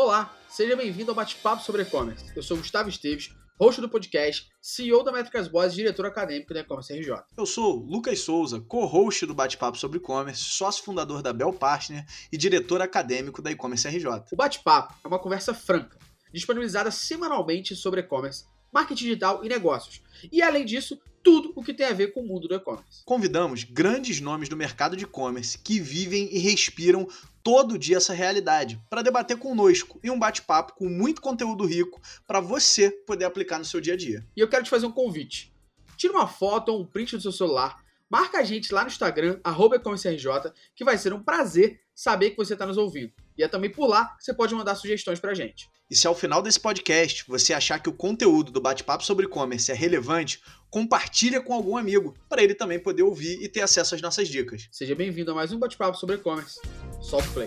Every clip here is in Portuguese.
Olá, seja bem-vindo ao Bate-Papo sobre E-Commerce. Eu sou Gustavo Esteves, host do podcast, CEO da Métricas Boas e diretor acadêmico da E-Commerce RJ. Eu sou Lucas Souza, co-host do Bate-Papo sobre E-Commerce, sócio fundador da Bell Partner e diretor acadêmico da E-Commerce RJ. O Bate-Papo é uma conversa franca, disponibilizada semanalmente sobre e-commerce, marketing digital e negócios. E além disso, tudo o que tem a ver com o mundo do e-commerce. Convidamos grandes nomes do mercado de e-commerce que vivem e respiram todo dia essa realidade para debater conosco em um bate-papo com muito conteúdo rico para você poder aplicar no seu dia a dia. E eu quero te fazer um convite. Tira uma foto ou um print do seu celular, marca a gente lá no Instagram, arroba que vai ser um prazer saber que você está nos ouvindo. E é também por lá que você pode mandar sugestões para a gente. E se ao final desse podcast você achar que o conteúdo do bate-papo sobre e-commerce é relevante, compartilha com algum amigo, para ele também poder ouvir e ter acesso às nossas dicas. Seja bem-vindo a mais um bate-papo sobre e-commerce. Solta o play.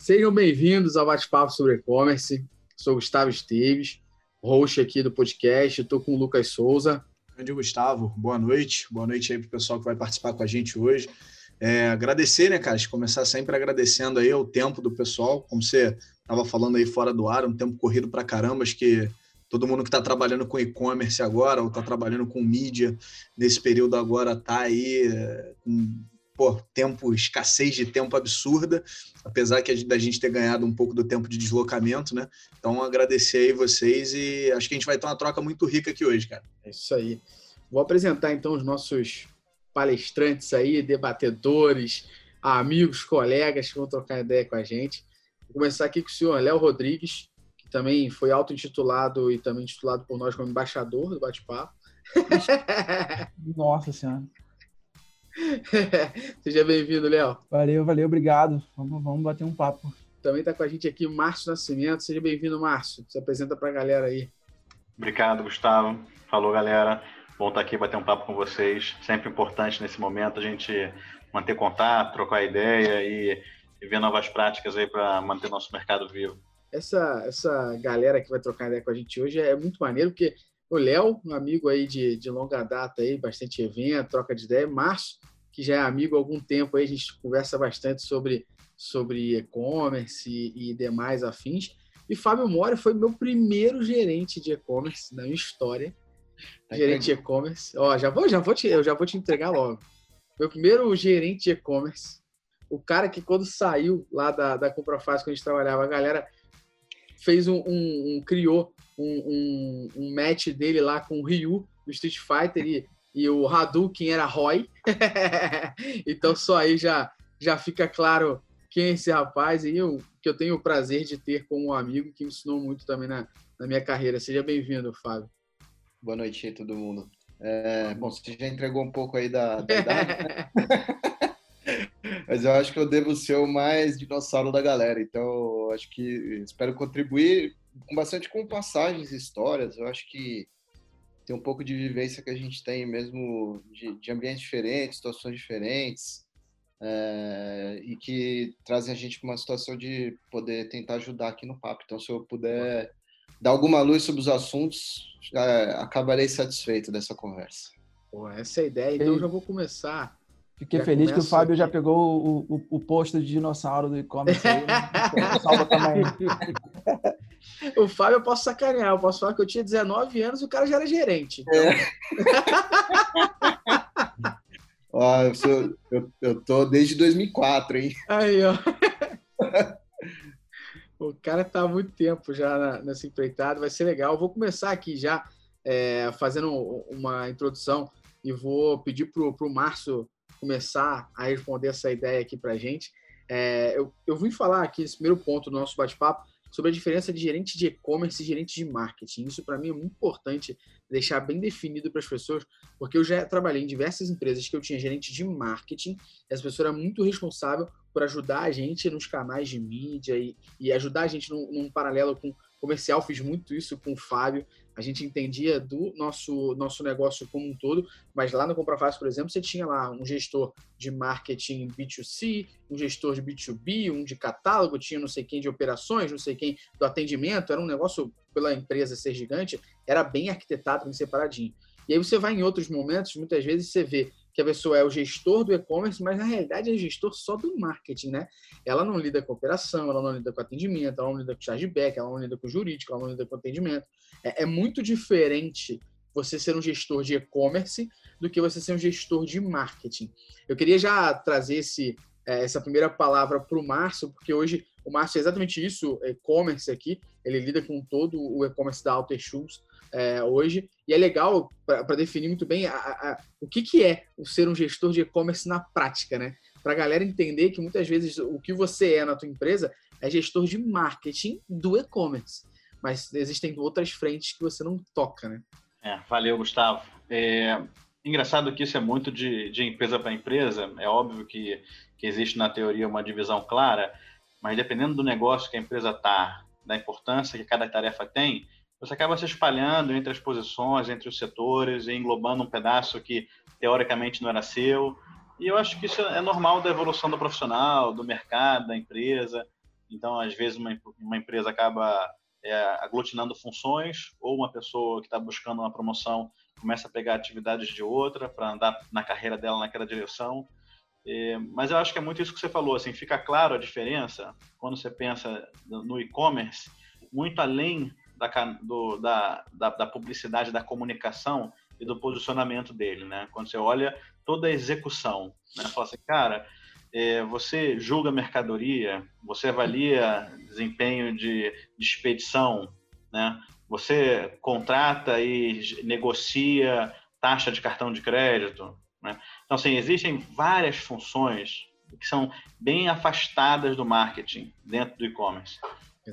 Sejam bem-vindos ao bate-papo sobre e-commerce. Sou Gustavo Esteves, host aqui do podcast. Estou com o Lucas Souza. Grande Gustavo, boa noite. Boa noite aí para o pessoal que vai participar com a gente hoje. É, agradecer, né, cara? Começar sempre agradecendo aí o tempo do pessoal, como você estava falando aí fora do ar, um tempo corrido para caramba, acho que todo mundo que está trabalhando com e-commerce agora ou está trabalhando com mídia nesse período agora está aí é, com pô, tempo, escassez de tempo absurda, apesar que a, da gente ter ganhado um pouco do tempo de deslocamento, né? Então agradecer aí vocês e acho que a gente vai ter uma troca muito rica aqui hoje, cara. É isso aí. Vou apresentar então os nossos palestrantes aí, debatedores, amigos, colegas que vão trocar ideia com a gente. Vou começar aqui com o senhor Léo Rodrigues, também foi auto-intitulado e também titulado por nós como embaixador do bate-papo. Nossa Senhora. Seja bem-vindo, Léo. Valeu, valeu, obrigado. Vamos, vamos bater um papo. Também está com a gente aqui Márcio Nascimento. Seja bem-vindo, Márcio. Se apresenta para a galera aí. Obrigado, Gustavo. Falou, galera. Bom estar aqui, bater um papo com vocês. Sempre importante nesse momento a gente manter contato, trocar ideia e, e ver novas práticas aí para manter nosso mercado vivo essa, essa galera que vai trocar ideia com a gente hoje é muito maneiro, porque o Léo, um amigo aí de, de longa data aí, bastante evento, troca de ideia, Márcio, que já é amigo há algum tempo aí, a gente conversa bastante sobre sobre e-commerce e, e, demais afins. E Fábio Mori foi meu primeiro gerente de e-commerce na minha história. Tá gerente de e-commerce. Ó, já vou, já vou te, eu já vou te entregar logo. Meu primeiro gerente de e-commerce. O cara que quando saiu lá da, da Compra Fácil, quando a gente trabalhava, a galera fez um, um, um criou um, um, match dele lá com o Ryu do Street Fighter e, e o Hadouken era Roy. então só aí já, já fica claro quem é esse rapaz e eu, que eu tenho o prazer de ter como amigo que me ensinou muito também na, na minha carreira. Seja bem-vindo, Fábio. Boa noite aí, todo mundo. É, bom, você já entregou um pouco aí da, da idade, né? Mas eu acho que eu devo ser o mais dinossauro da galera. Então, acho que espero contribuir bastante com passagens, histórias. Eu acho que tem um pouco de vivência que a gente tem mesmo de, de ambientes diferentes, situações diferentes, é, e que trazem a gente para uma situação de poder tentar ajudar aqui no papo. Então, se eu puder dar alguma luz sobre os assuntos, é, acabarei satisfeito dessa conversa. Pô, essa é a ideia. Então, eu já vou começar Fiquei já feliz que o Fábio aqui. já pegou o, o, o, posto de dinossauro do e-commerce aí. Né? o Fábio eu posso sacanear, eu posso falar que eu tinha 19 anos e o cara já era gerente. Então... É. ó, eu, sou, eu, eu tô desde 2004, hein? Aí, ó. o cara tá há muito tempo já nessa empreitada, vai ser legal. Vou começar aqui já é, fazendo uma introdução e vou pedir pro, pro Márcio começar a responder essa ideia aqui para a gente. É, eu, eu vim falar aqui nesse primeiro ponto do nosso bate-papo sobre a diferença de gerente de e-commerce e gerente de marketing. Isso para mim é muito importante deixar bem definido para as pessoas, porque eu já trabalhei em diversas empresas que eu tinha gerente de marketing, e essa pessoa era muito responsável por ajudar a gente nos canais de mídia e, e ajudar a gente num, num paralelo com comercial, fiz muito isso com o Fábio. A gente entendia do nosso, nosso negócio como um todo, mas lá no Compra Fácil, por exemplo, você tinha lá um gestor de marketing B2C, um gestor de B2B, um de catálogo, tinha não sei quem de operações, não sei quem do atendimento. Era um negócio, pela empresa ser gigante, era bem arquitetado, bem separadinho. E aí você vai em outros momentos, muitas vezes você vê que a pessoa é o gestor do e-commerce, mas na realidade é gestor só do marketing, né? Ela não lida com operação, ela não lida com atendimento, ela não lida com chargeback, ela não lida com jurídico, ela não lida com atendimento. É, é muito diferente você ser um gestor de e-commerce do que você ser um gestor de marketing. Eu queria já trazer esse, é, essa primeira palavra para o Márcio, porque hoje o Márcio é exatamente isso, e-commerce aqui, ele lida com todo o e-commerce da Alter Shoes é, hoje, e é legal para definir muito bem a, a, o que, que é o ser um gestor de e-commerce na prática, né? Para a galera entender que muitas vezes o que você é na tua empresa é gestor de marketing do e-commerce, mas existem outras frentes que você não toca, né? É, valeu, Gustavo. É, engraçado que isso é muito de, de empresa para empresa. É óbvio que, que existe na teoria uma divisão clara, mas dependendo do negócio que a empresa está, da importância que cada tarefa tem, você acaba se espalhando entre as posições, entre os setores, e englobando um pedaço que teoricamente não era seu. E eu acho que isso é normal da evolução do profissional, do mercado, da empresa. Então, às vezes, uma, uma empresa acaba é, aglutinando funções, ou uma pessoa que está buscando uma promoção começa a pegar atividades de outra para andar na carreira dela naquela direção. É, mas eu acho que é muito isso que você falou, assim, fica claro a diferença quando você pensa no e-commerce, muito além da, do, da, da, da, publicidade, da comunicação e do posicionamento dele, né? Quando você olha toda a execução, né? Fala assim, cara, é, você julga mercadoria, você avalia desempenho de, de expedição, né? Você contrata e negocia taxa de cartão de crédito, né? Então, assim, existem várias funções que são bem afastadas do marketing dentro do e-commerce.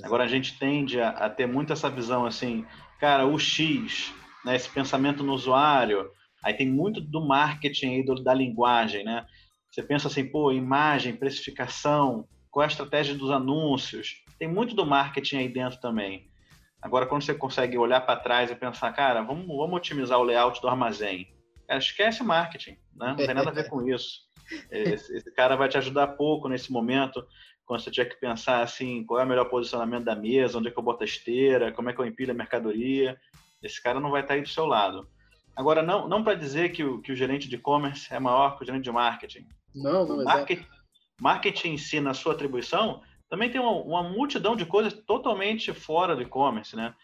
Agora a gente tende a, a, ter muito essa visão assim, cara, o X, né, esse pensamento no usuário, aí tem muito do marketing aí, do, da linguagem, né? Você pensa assim, pô, imagem, precificação, qual é a estratégia dos anúncios? Tem muito do marketing aí dentro também. Agora, quando você consegue olhar para trás e pensar, cara, vamos, vamos otimizar o layout do armazém. Cara, esquece marketing, né? não tem nada a ver com isso. Esse, esse, cara vai te ajudar pouco nesse momento, quando você tiver que pensar assim, qual é o melhor posicionamento da mesa, onde é que eu boto a esteira, como é que eu empilho a mercadoria. Esse cara não vai estar aí do seu lado. Agora, não, não para dizer que o, que o gerente de e-commerce é maior que o gerente de marketing. Não, não, marketing, marketing em si, na sua atribuição, também tem uma, uma multidão de coisas totalmente fora do e-commerce, né?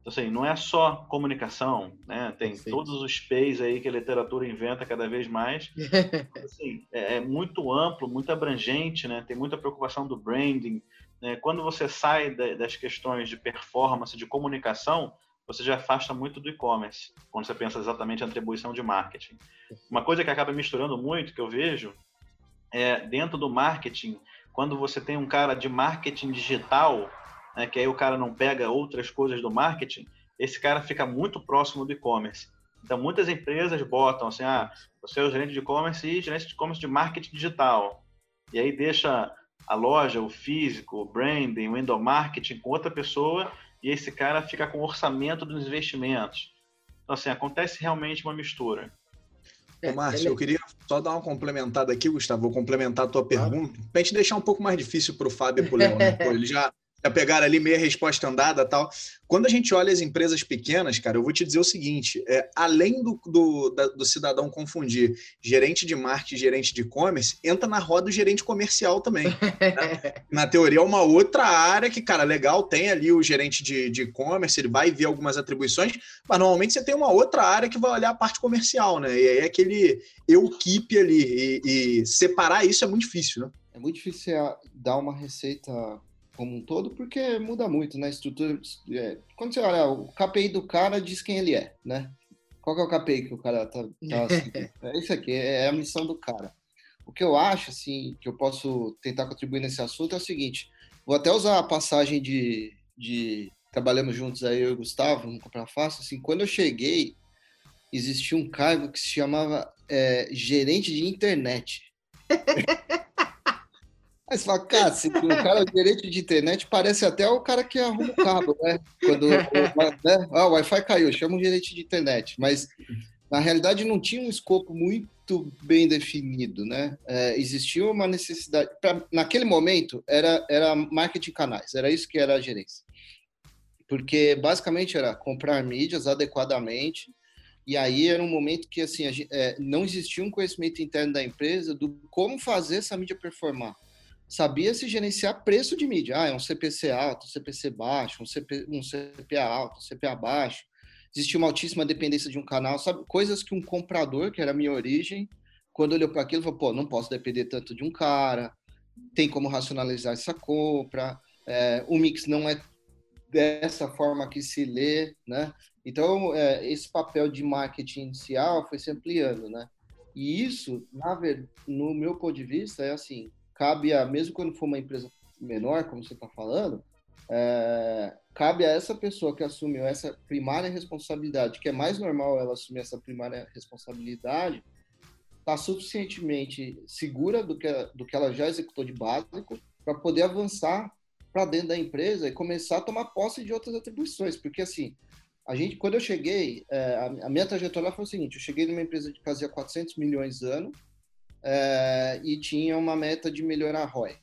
Então, assim, não é só comunicação, né? Tem Perfeito. todos os P's aí que a literatura inventa cada vez mais. assim, é, é, muito amplo, muito abrangente, né? Tem muita preocupação do branding. Né? Quando você sai da, das questões de performance, de comunicação, você já afasta muito do e-commerce, quando você pensa exatamente em atribuição de marketing. Uma coisa que acaba misturando muito, que eu vejo, é dentro do marketing, quando você tem um cara de marketing digital, né, que aí o cara não pega outras coisas do marketing, esse cara fica muito próximo do e-commerce. Então, muitas empresas botam assim, ah, você é o gerente de e-commerce e gerente de e-commerce de marketing digital. E aí deixa a loja, o físico, o branding, o endomarketing com outra pessoa e esse cara fica com o orçamento dos investimentos. Então, assim, acontece realmente uma mistura. Ô, Márcio, eu queria só dar uma complementada aqui, Gustavo, vou complementar a tua pergunta, para a gente deixar um pouco mais difícil para o Fábio e para o Léo. Né? Ele já, já pegaram ali meia resposta andada tal. Quando a gente olha as empresas pequenas, cara, eu vou te dizer o seguinte: é, além do, do, da, do cidadão confundir gerente de marketing e gerente de e-commerce, entra na roda o gerente comercial também. Né? na teoria, é uma outra área que, cara, legal, tem ali o gerente de e-commerce, ele vai ver algumas atribuições, mas normalmente você tem uma outra área que vai olhar a parte comercial, né? E aí é aquele keep ali. E, e separar isso é muito difícil, né? É muito difícil dar uma receita como um todo, porque muda muito, né? Estrutura. É, quando você olha, o KPI do cara diz quem ele é, né? Qual é o KPI que o cara tá, tá assim? É isso aqui, é a missão do cara. O que eu acho, assim, que eu posso tentar contribuir nesse assunto é o seguinte: vou até usar a passagem de. de trabalhamos juntos aí, eu e o Gustavo, no Comprar Fácil. Assim, quando eu cheguei, existia um cargo que se chamava é, gerente de internet. Aí você fala, cara, se o cara é gerente de internet parece até o cara que arruma o cabo, né? Quando né? Ah, o Wi-Fi caiu, chama um gerente de internet. Mas na realidade não tinha um escopo muito bem definido, né? É, existia uma necessidade. Pra, naquele momento era, era marketing canais, era isso que era a gerência. Porque basicamente era comprar mídias adequadamente, E aí era um momento que assim gente, é, não existia um conhecimento interno da empresa do como fazer essa mídia performar. Sabia se gerenciar preço de mídia. Ah, é um CPC alto, CPC baixo, um, CP, um CPA alto, um CPA baixo. Existia uma altíssima dependência de um canal, sabe? Coisas que um comprador, que era a minha origem, quando olhou para aquilo, falou: pô, não posso depender tanto de um cara, tem como racionalizar essa compra, é, o mix não é dessa forma que se lê, né? Então, é, esse papel de marketing inicial foi se ampliando, né? E isso, na no meu ponto de vista, é assim, cabe a, mesmo quando for uma empresa menor, como você está falando, é, cabe a essa pessoa que assumiu essa primária responsabilidade, que é mais normal ela assumir essa primária responsabilidade, tá suficientemente segura do que, do que ela já executou de básico para poder avançar para dentro da empresa e começar a tomar posse de outras atribuições, porque assim, a gente, quando eu cheguei, é, a, minha trajetória foi o seguinte: eu cheguei numa empresa que fazia 400 milhões ano é, e tinha uma meta de melhorar a ROI.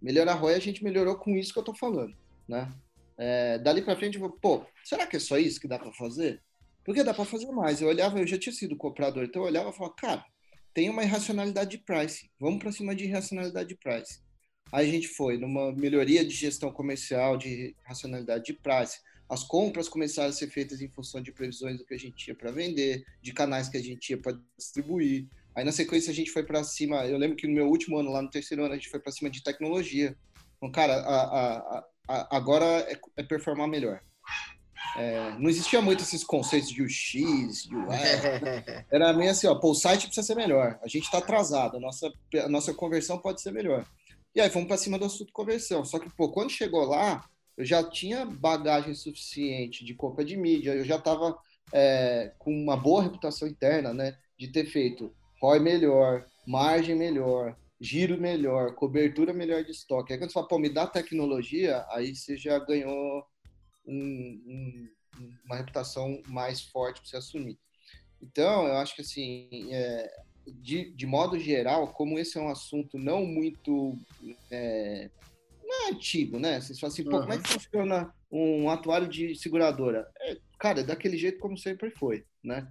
Melhorar a ROI a gente melhorou com isso que eu estou falando, né? É, dali para frente, eu vou, pô, será que é só isso que dá para fazer? Porque dá para fazer mais. Eu olhava, eu já tinha sido comprador, então eu olhava e falava, cara, tem uma irracionalidade de price. Vamos para cima de irracionalidade de price. Aí a gente foi numa melhoria de gestão comercial, de racionalidade de price. As compras começaram a ser feitas em função de previsões do que a gente tinha para vender, de canais que a gente tinha para distribuir. Aí na sequência a gente foi para cima. Eu lembro que no meu último ano, lá no terceiro ano, a gente foi para cima de tecnologia. Então, cara, a, a, a, agora é, é performar melhor. É, não existia muito esses conceitos de UX, UX. Era meio assim, ó, pô, o site precisa ser melhor. A gente está atrasado, a nossa, a nossa conversão pode ser melhor. E aí fomos para cima do assunto conversão. Só que, pô, quando chegou lá, eu já tinha bagagem suficiente de compra de mídia, eu já estava é, com uma boa reputação interna, né? De ter feito ROI melhor, margem melhor, giro melhor, cobertura melhor de estoque. Aí quando você fala, pô, me dá tecnologia, aí você já ganhou um, um, uma reputação mais forte para você assumir. Então, eu acho que assim, é, de, de modo geral, como esse é um assunto não muito é, não é antigo, né? Vocês falam assim, pô, uhum. como é que funciona um atuário de seguradora? É, cara, é daquele jeito como sempre foi, né?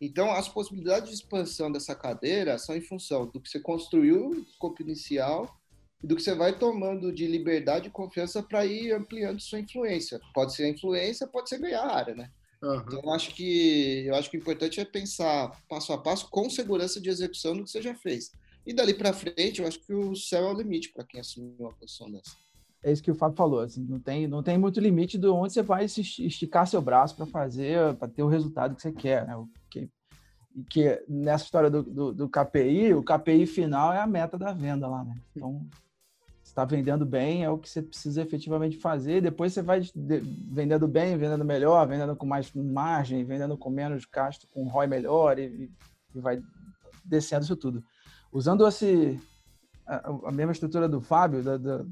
Então, as possibilidades de expansão dessa cadeira são em função do que você construiu no escopo inicial e do que você vai tomando de liberdade e confiança para ir ampliando sua influência. Pode ser a influência, pode ser ganhar a área, né? Uhum. Então, eu acho, que, eu acho que o importante é pensar passo a passo com segurança de execução do que você já fez. E dali para frente, eu acho que o céu é o limite para quem assumiu uma posição dessa. É isso que o Fábio falou, assim, não tem, não tem muito limite de onde você vai esticar seu braço para fazer, para ter o resultado que você quer, né? Que nessa história do, do, do, KPI, o KPI final é a meta da venda lá, né? Então, está vendendo bem, é o que você precisa efetivamente fazer. Depois você vai vendendo bem, vendendo melhor, vendendo com mais margem, vendendo com menos gasto, com ROI melhor e, e vai descendo isso tudo. Usando esse, a, a mesma estrutura do Fábio, da, da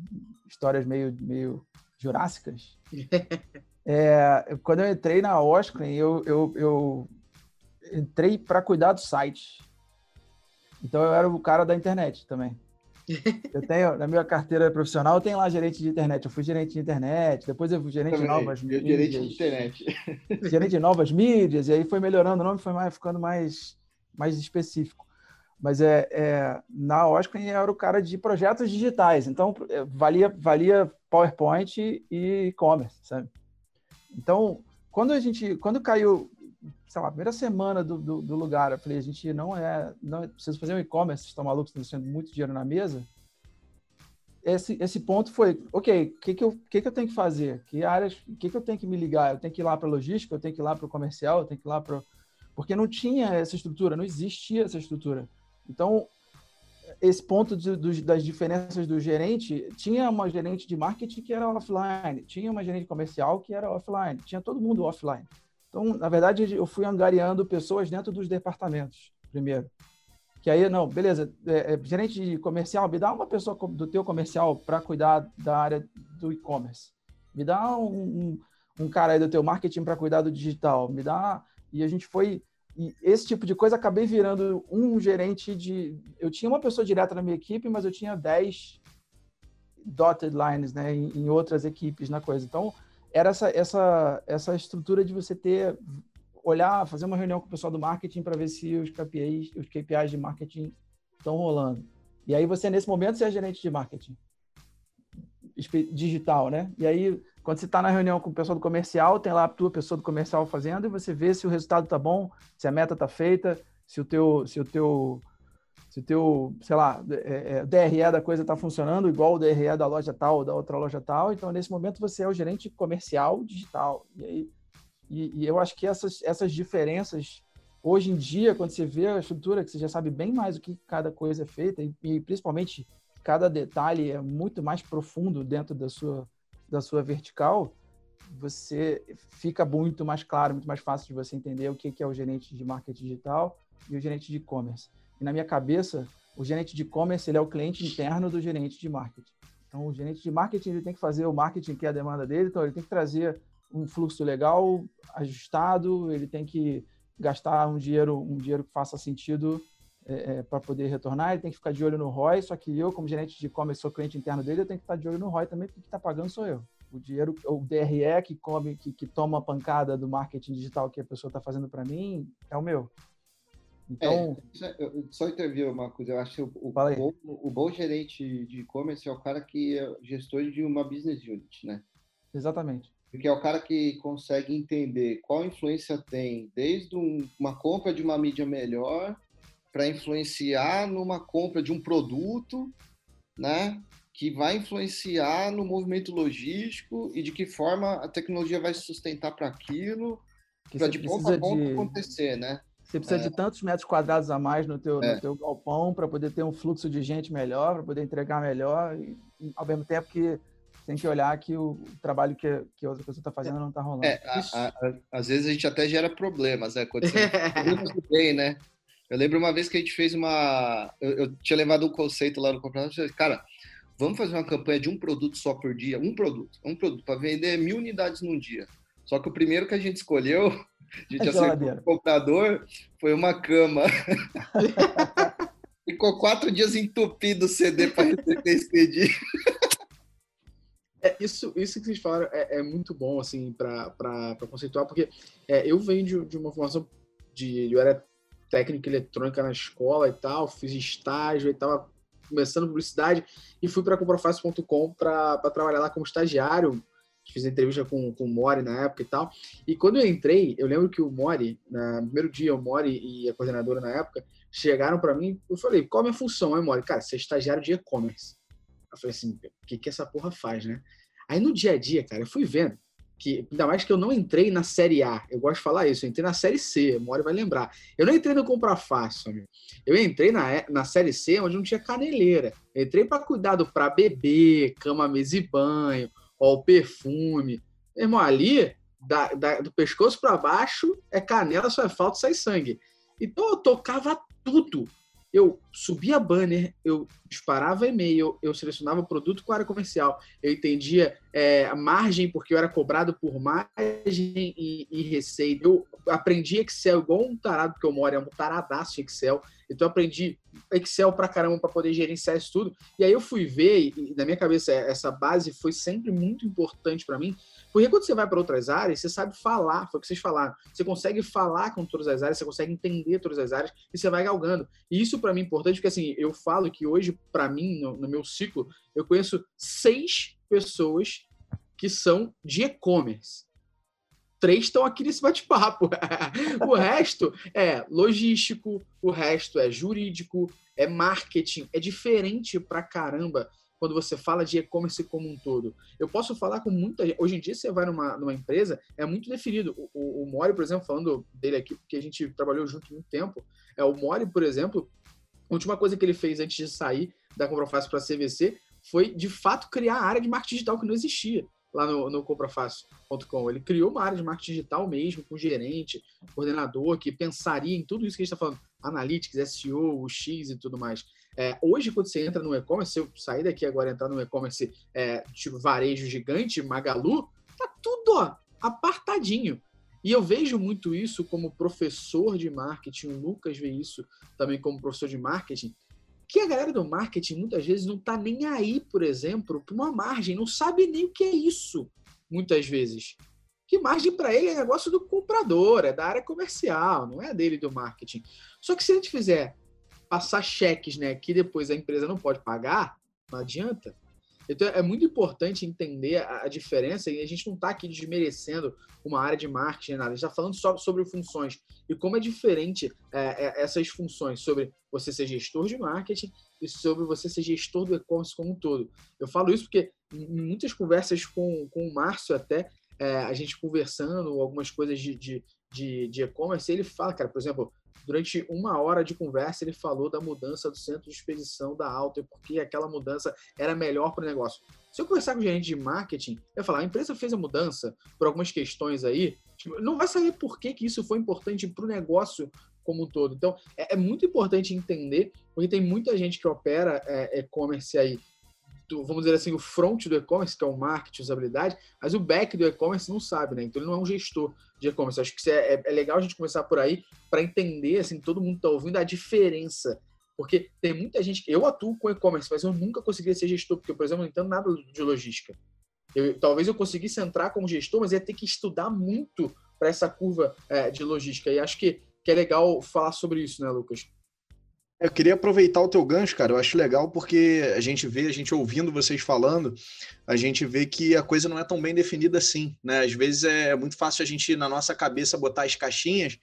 histórias meio, meio jurássicas, é, quando eu entrei na Oscar, eu, eu, eu entrei para cuidar do site. Então eu era o cara da internet também. Eu tenho, na minha carteira profissional, eu tenho lá gerente de internet. Eu fui gerente de internet, depois eu fui gerente Também, de novas mídias. Gerente de internet. Gerente de novas mídias, e aí foi melhorando o nome, foi mais, ficando mais, mais específico. Mas é, é, na Oscar eu era o cara de projetos digitais, então é, valia, valia PowerPoint e e-commerce, sabe? Então, quando a gente, quando caiu, sei lá, primeira semana do, do, do lugar, eu falei, a gente não é, não é preciso fazer um e-commerce, estão malucos, estão deixando muito dinheiro na mesa. Esse, esse ponto foi, ok, o que, que, eu, que, que eu tenho que fazer? Que áreas, o que, que eu tenho que me ligar? Eu tenho que ir lá para logística, eu tenho que ir lá para o comercial, eu tenho que ir lá para... Porque não tinha essa estrutura, não existia essa estrutura. Então, esse ponto de, de, das diferenças do gerente, tinha uma gerente de marketing que era offline, tinha uma gerente comercial que era offline, tinha todo mundo offline. Então, na verdade, eu fui angariando pessoas dentro dos departamentos, primeiro. Que aí, não, beleza, é, é, gerente de comercial, me dá uma pessoa do teu comercial para cuidar da área do e-commerce. Me dá um, um, um, cara aí do teu marketing para cuidar do digital. Me dá... E a gente foi... E esse tipo de coisa, acabei virando um gerente de... Eu tinha uma pessoa direta na minha equipe, mas eu tinha 10 dotted lines, né, em, em outras equipes na coisa. Então, era essa, essa, essa estrutura de você ter olhar, fazer uma reunião com o pessoal do marketing para ver se os KPIs, os KPIs de marketing estão rolando. E aí você, nesse momento, você é gerente de marketing digital, né? E aí, quando você está na reunião com o pessoal do comercial, tem lá a tua pessoa do comercial fazendo e você vê se o resultado tá bom, se a meta tá feita, se o teu, se o teu, se teu, sei lá, é, é, DRE da coisa está funcionando igual o DRE da loja tal ou da outra loja tal. Então, nesse momento, você é o gerente comercial digital. E aí, e, e eu acho que essas, essas diferenças hoje em dia, quando você vê a estrutura, que você já sabe bem mais o que cada coisa é feita, e, e, principalmente cada detalhe é muito mais profundo dentro da sua, da sua vertical, você fica muito mais claro, muito mais fácil de você entender o que é o gerente de marketing digital e o gerente de e-commerce. E na minha cabeça, o gerente de e-commerce ele é o cliente interno do gerente de marketing. Então, o gerente de marketing ele tem que fazer o marketing que é a demanda dele, então ele tem que trazer um fluxo legal, ajustado, ele tem que gastar um dinheiro, um dinheiro que faça sentido é, é, para poder retornar, ele tem que ficar de olho no ROI, só que eu, como gerente de e-commerce, sou cliente interno dele, eu tenho que estar de olho no ROI também, porque quem está pagando sou eu. O dinheiro, o DRE que come, que, que toma a pancada do marketing digital que a pessoa está fazendo para mim, é o meu. Então. É, só intervir uma coisa, eu acho que o, bom, o bom gerente de e-commerce é o cara que é gestor de uma business unit, né? Exatamente. Porque é o cara que consegue entender qual influência tem, desde um, uma compra de uma mídia melhor para influenciar numa compra de um produto, né? Que vai influenciar no movimento logístico e de que forma a tecnologia vai se sustentar para aquilo, para de ponta a ponta acontecer, né? Você precisa é. de tantos metros quadrados a mais no teu, é. no teu galpão para poder ter um fluxo de gente melhor, para poder entregar melhor, e, ao mesmo tempo que tem que olhar que o, trabalho que, que a outra pessoa está fazendo não está rolando. É, a, a, às vezes a gente até gera problemas, né? Quando você bem, né? Eu lembro uma vez que a gente fez uma. Eu, eu tinha levado um conceito lá no falei, cara, vamos fazer uma campanha de um produto só por dia, um produto, um produto, para vender mil unidades num dia. Só que o primeiro que a gente escolheu, a gente acertou o comprador, foi uma cama. Ficou quatro dias entupido o CD para receber esse pedido. É, isso, isso que vocês falaram é, é muito bom, assim, para conceituar, porque é, eu venho de, de, uma formação de. Eu era técnica eletrônica na escola e tal, fiz estágio e estava começando publicidade e fui para comprofácil.com para trabalhar lá como estagiário. Fiz entrevista com, com o Mori na época e tal. E quando eu entrei, eu lembro que o Mori, no primeiro dia, o Mori e a coordenadora na época chegaram para mim. Eu falei: qual é a minha função? Aí, Mori, cara, você é estagiário de e-commerce. Eu falei assim: o que, que essa porra faz, né? Aí no dia a dia, cara, eu fui vendo que ainda mais que eu não entrei na série A, eu gosto de falar isso, eu entrei na série C, hora vai lembrar. Eu não entrei no comprar fácil, amigo. Eu entrei na, na série C, onde não tinha caneleira. Eu entrei para cuidado para beber, cama, mesa e banho, ó, o perfume. Meu irmão, ali, da, da, do pescoço para baixo, é canela, só é falta sai sangue. Então eu tocava tudo eu subia banner, eu disparava e-mail, eu selecionava produto com área comercial, eu entendia é, margem, porque eu era cobrado por margem e, e, receita. Eu aprendi Excel igual um tarado, porque eu moro é um taradaço Excel. Então eu aprendi Excel pra caramba para poder gerenciar isso tudo. E aí eu fui ver, e na minha cabeça essa base foi sempre muito importante para mim, porque quando você vai para outras áreas, você sabe falar, foi o que vocês falaram. Você consegue falar com todas as áreas, você consegue entender todas as áreas e você vai galgando. E isso para mim é importante, porque assim, eu falo que hoje, para mim, no, no meu ciclo, eu conheço seis pessoas que são de e-commerce três estão aqui nesse bate-papo. o resto é logístico, o resto é jurídico, é marketing, é diferente pra caramba quando você fala de e-commerce como um todo. Eu posso falar com muita gente. Hoje em dia, você vai numa, numa empresa, é muito definido. O, o, o Mori, por exemplo, falando dele aqui, porque a gente trabalhou junto muito tempo, é o Mori, por exemplo, a última coisa que ele fez antes de sair da Comprafácil para a CVC foi, de fato, criar a área de marketing digital que não existia lá no, no comprafácil.com. Ele criou uma área de marketing digital mesmo, com gerente, coordenador, que pensaria em tudo isso que a gente está falando, analytics, SEO, o X e tudo mais. É, hoje, quando você entra no e-commerce, se eu sair daqui agora e entrar no e-commerce é, tipo varejo gigante, Magalu, tá tudo ó, apartadinho. E eu vejo muito isso como professor de marketing, o Lucas vê isso também como professor de marketing, que a galera do marketing muitas vezes não tá nem aí, por exemplo, para uma margem, não sabe nem o que é isso, muitas vezes. que margem para ele é negócio do comprador, é da área comercial, não é dele do marketing. Só que se a gente fizer passar cheques, né, que depois a empresa não pode pagar, não adianta. Então é muito importante entender a, diferença e a gente não está aqui desmerecendo uma área de marketing, nada. A gente está falando só sobre funções e como é diferente é, é, essas funções sobre você ser gestor de marketing e sobre você ser gestor do e-commerce como um todo. Eu falo isso porque em muitas conversas com, com o Márcio até, é, a gente conversando algumas coisas de, de, de e-commerce, ele fala, cara, por exemplo, durante uma hora de conversa, ele falou da mudança do centro de expedição da Alta, porque aquela mudança era melhor para o negócio. Se eu conversar com o gerente de marketing, eu falar, a empresa fez a mudança por algumas questões aí, tipo, não vai saber por que, que isso foi importante para o negócio como um todo. Então, é, é, muito importante entender, porque tem muita gente que opera é, e-commerce aí do, vamos dizer assim, o front do e-commerce, que é o marketing, usabilidade, mas o back do e-commerce não sabe, né? Então ele não é um gestor de e-commerce. Acho que é, é, legal a gente começar por aí para entender, assim, todo mundo está ouvindo a diferença. Porque tem muita gente. Eu atuo com e-commerce, mas eu nunca conseguiria ser gestor, porque, por exemplo, não entendo nada de logística. Eu, talvez eu conseguisse entrar como gestor, mas ia ter que estudar muito para essa curva é, de logística. E acho que, que é legal falar sobre isso, né, Lucas? Eu queria aproveitar o teu gancho, cara. Eu acho legal porque a gente vê, a gente ouvindo vocês falando, a gente vê que a coisa não é tão bem definida assim, né? Às vezes é muito fácil a gente, na nossa cabeça, botar as caixinhas,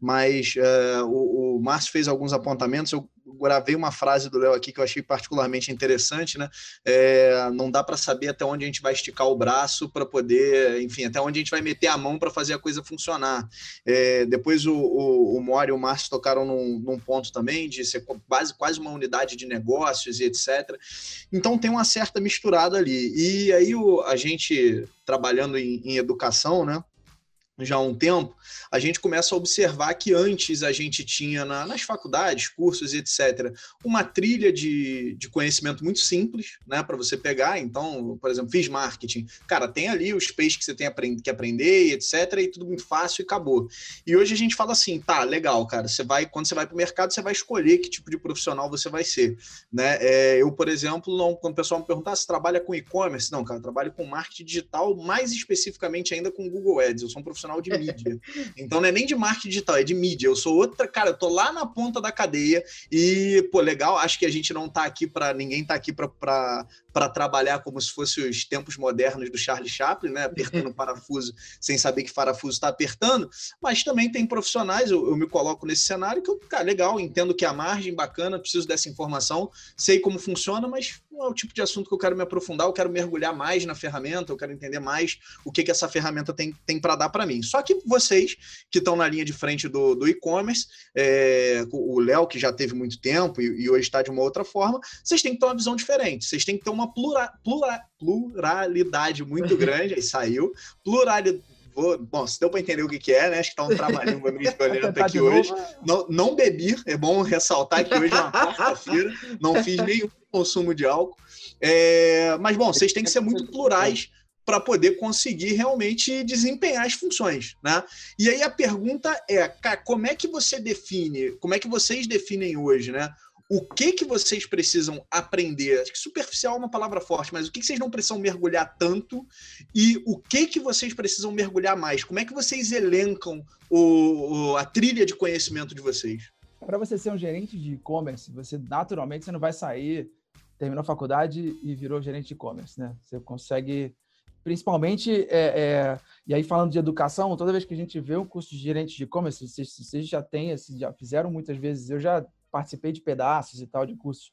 mas uh, o, o Márcio fez alguns apontamentos. Eu gravei uma frase do Léo aqui que eu achei particularmente interessante, né? É, não dá para saber até onde a gente vai esticar o braço para poder, enfim, até onde a gente vai meter a mão para fazer a coisa funcionar. É, depois o, o, o Mori e o Márcio tocaram num, num, ponto também de ser quase, quase uma unidade de negócios e etc. Então tem uma certa misturada ali. E aí o, a gente trabalhando em, em educação, né? Já há um tempo, a gente começa a observar que antes a gente tinha na, nas faculdades, cursos e etc., uma trilha de, de conhecimento muito simples, né, para você pegar. Então, por exemplo, fiz marketing. Cara, tem ali os peixes que você tem que aprender etc., e tudo muito fácil e acabou. E hoje a gente fala assim, tá, legal, cara, você vai, quando você vai para o mercado, você vai escolher que tipo de profissional você vai ser. Né? É, eu, por exemplo, não, quando o pessoal me perguntar se trabalha com e-commerce, não, cara, trabalho com marketing digital, mais especificamente ainda com Google Ads. Eu sou um profissional profissional de mídia. Então não é nem de marketing digital, é de mídia. Eu sou outra, cara, eu tô lá na ponta da cadeia e, pô, legal, acho que a gente não tá aqui para ninguém tá aqui para trabalhar como se fosse os tempos modernos do Charlie Chaplin, né? Apertando parafuso sem saber que parafuso está apertando, mas também tem profissionais, eu, eu, me coloco nesse cenário que eu, cara, legal, entendo que a margem bacana, preciso dessa informação, sei como funciona, mas não é o tipo de assunto que eu quero me aprofundar, eu quero mergulhar mais na ferramenta, eu quero entender mais o que, que essa ferramenta tem, tem para dar para mim. Só que vocês que estão na linha de frente do, do e-commerce, é, o Léo, que já teve muito tempo e, e hoje está de uma outra forma, vocês têm que ter uma visão diferente, vocês têm que ter uma plura, plura, pluralidade muito grande, aí saiu, pluralidade bom, se deu para entender o que, que é, né? Acho que tá um trabalhinho meio violento aqui hoje. Não, não bebi, é bom ressaltar que hoje é uma quarta-feira, não fiz nenhum consumo de álcool. É, mas, bom, vocês têm que ser muito plurais para poder conseguir realmente desempenhar as funções, né? E aí a pergunta é, cara, como é que você define, como é que vocês definem hoje, né? o que que vocês precisam aprender? Acho que superficial é uma palavra forte, mas o que, que vocês não precisam mergulhar tanto e o que que vocês precisam mergulhar mais? Como é que vocês elencam o, a trilha de conhecimento de vocês? Para você ser um gerente de e-commerce, você naturalmente você não vai sair, terminou a faculdade e virou gerente de e-commerce, né? Você consegue, principalmente, é, é, e aí falando de educação, toda vez que a gente vê um curso de gerente de e-commerce, vocês, vocês já têm, já fizeram muitas vezes, eu já participei de pedaços e tal de cursos.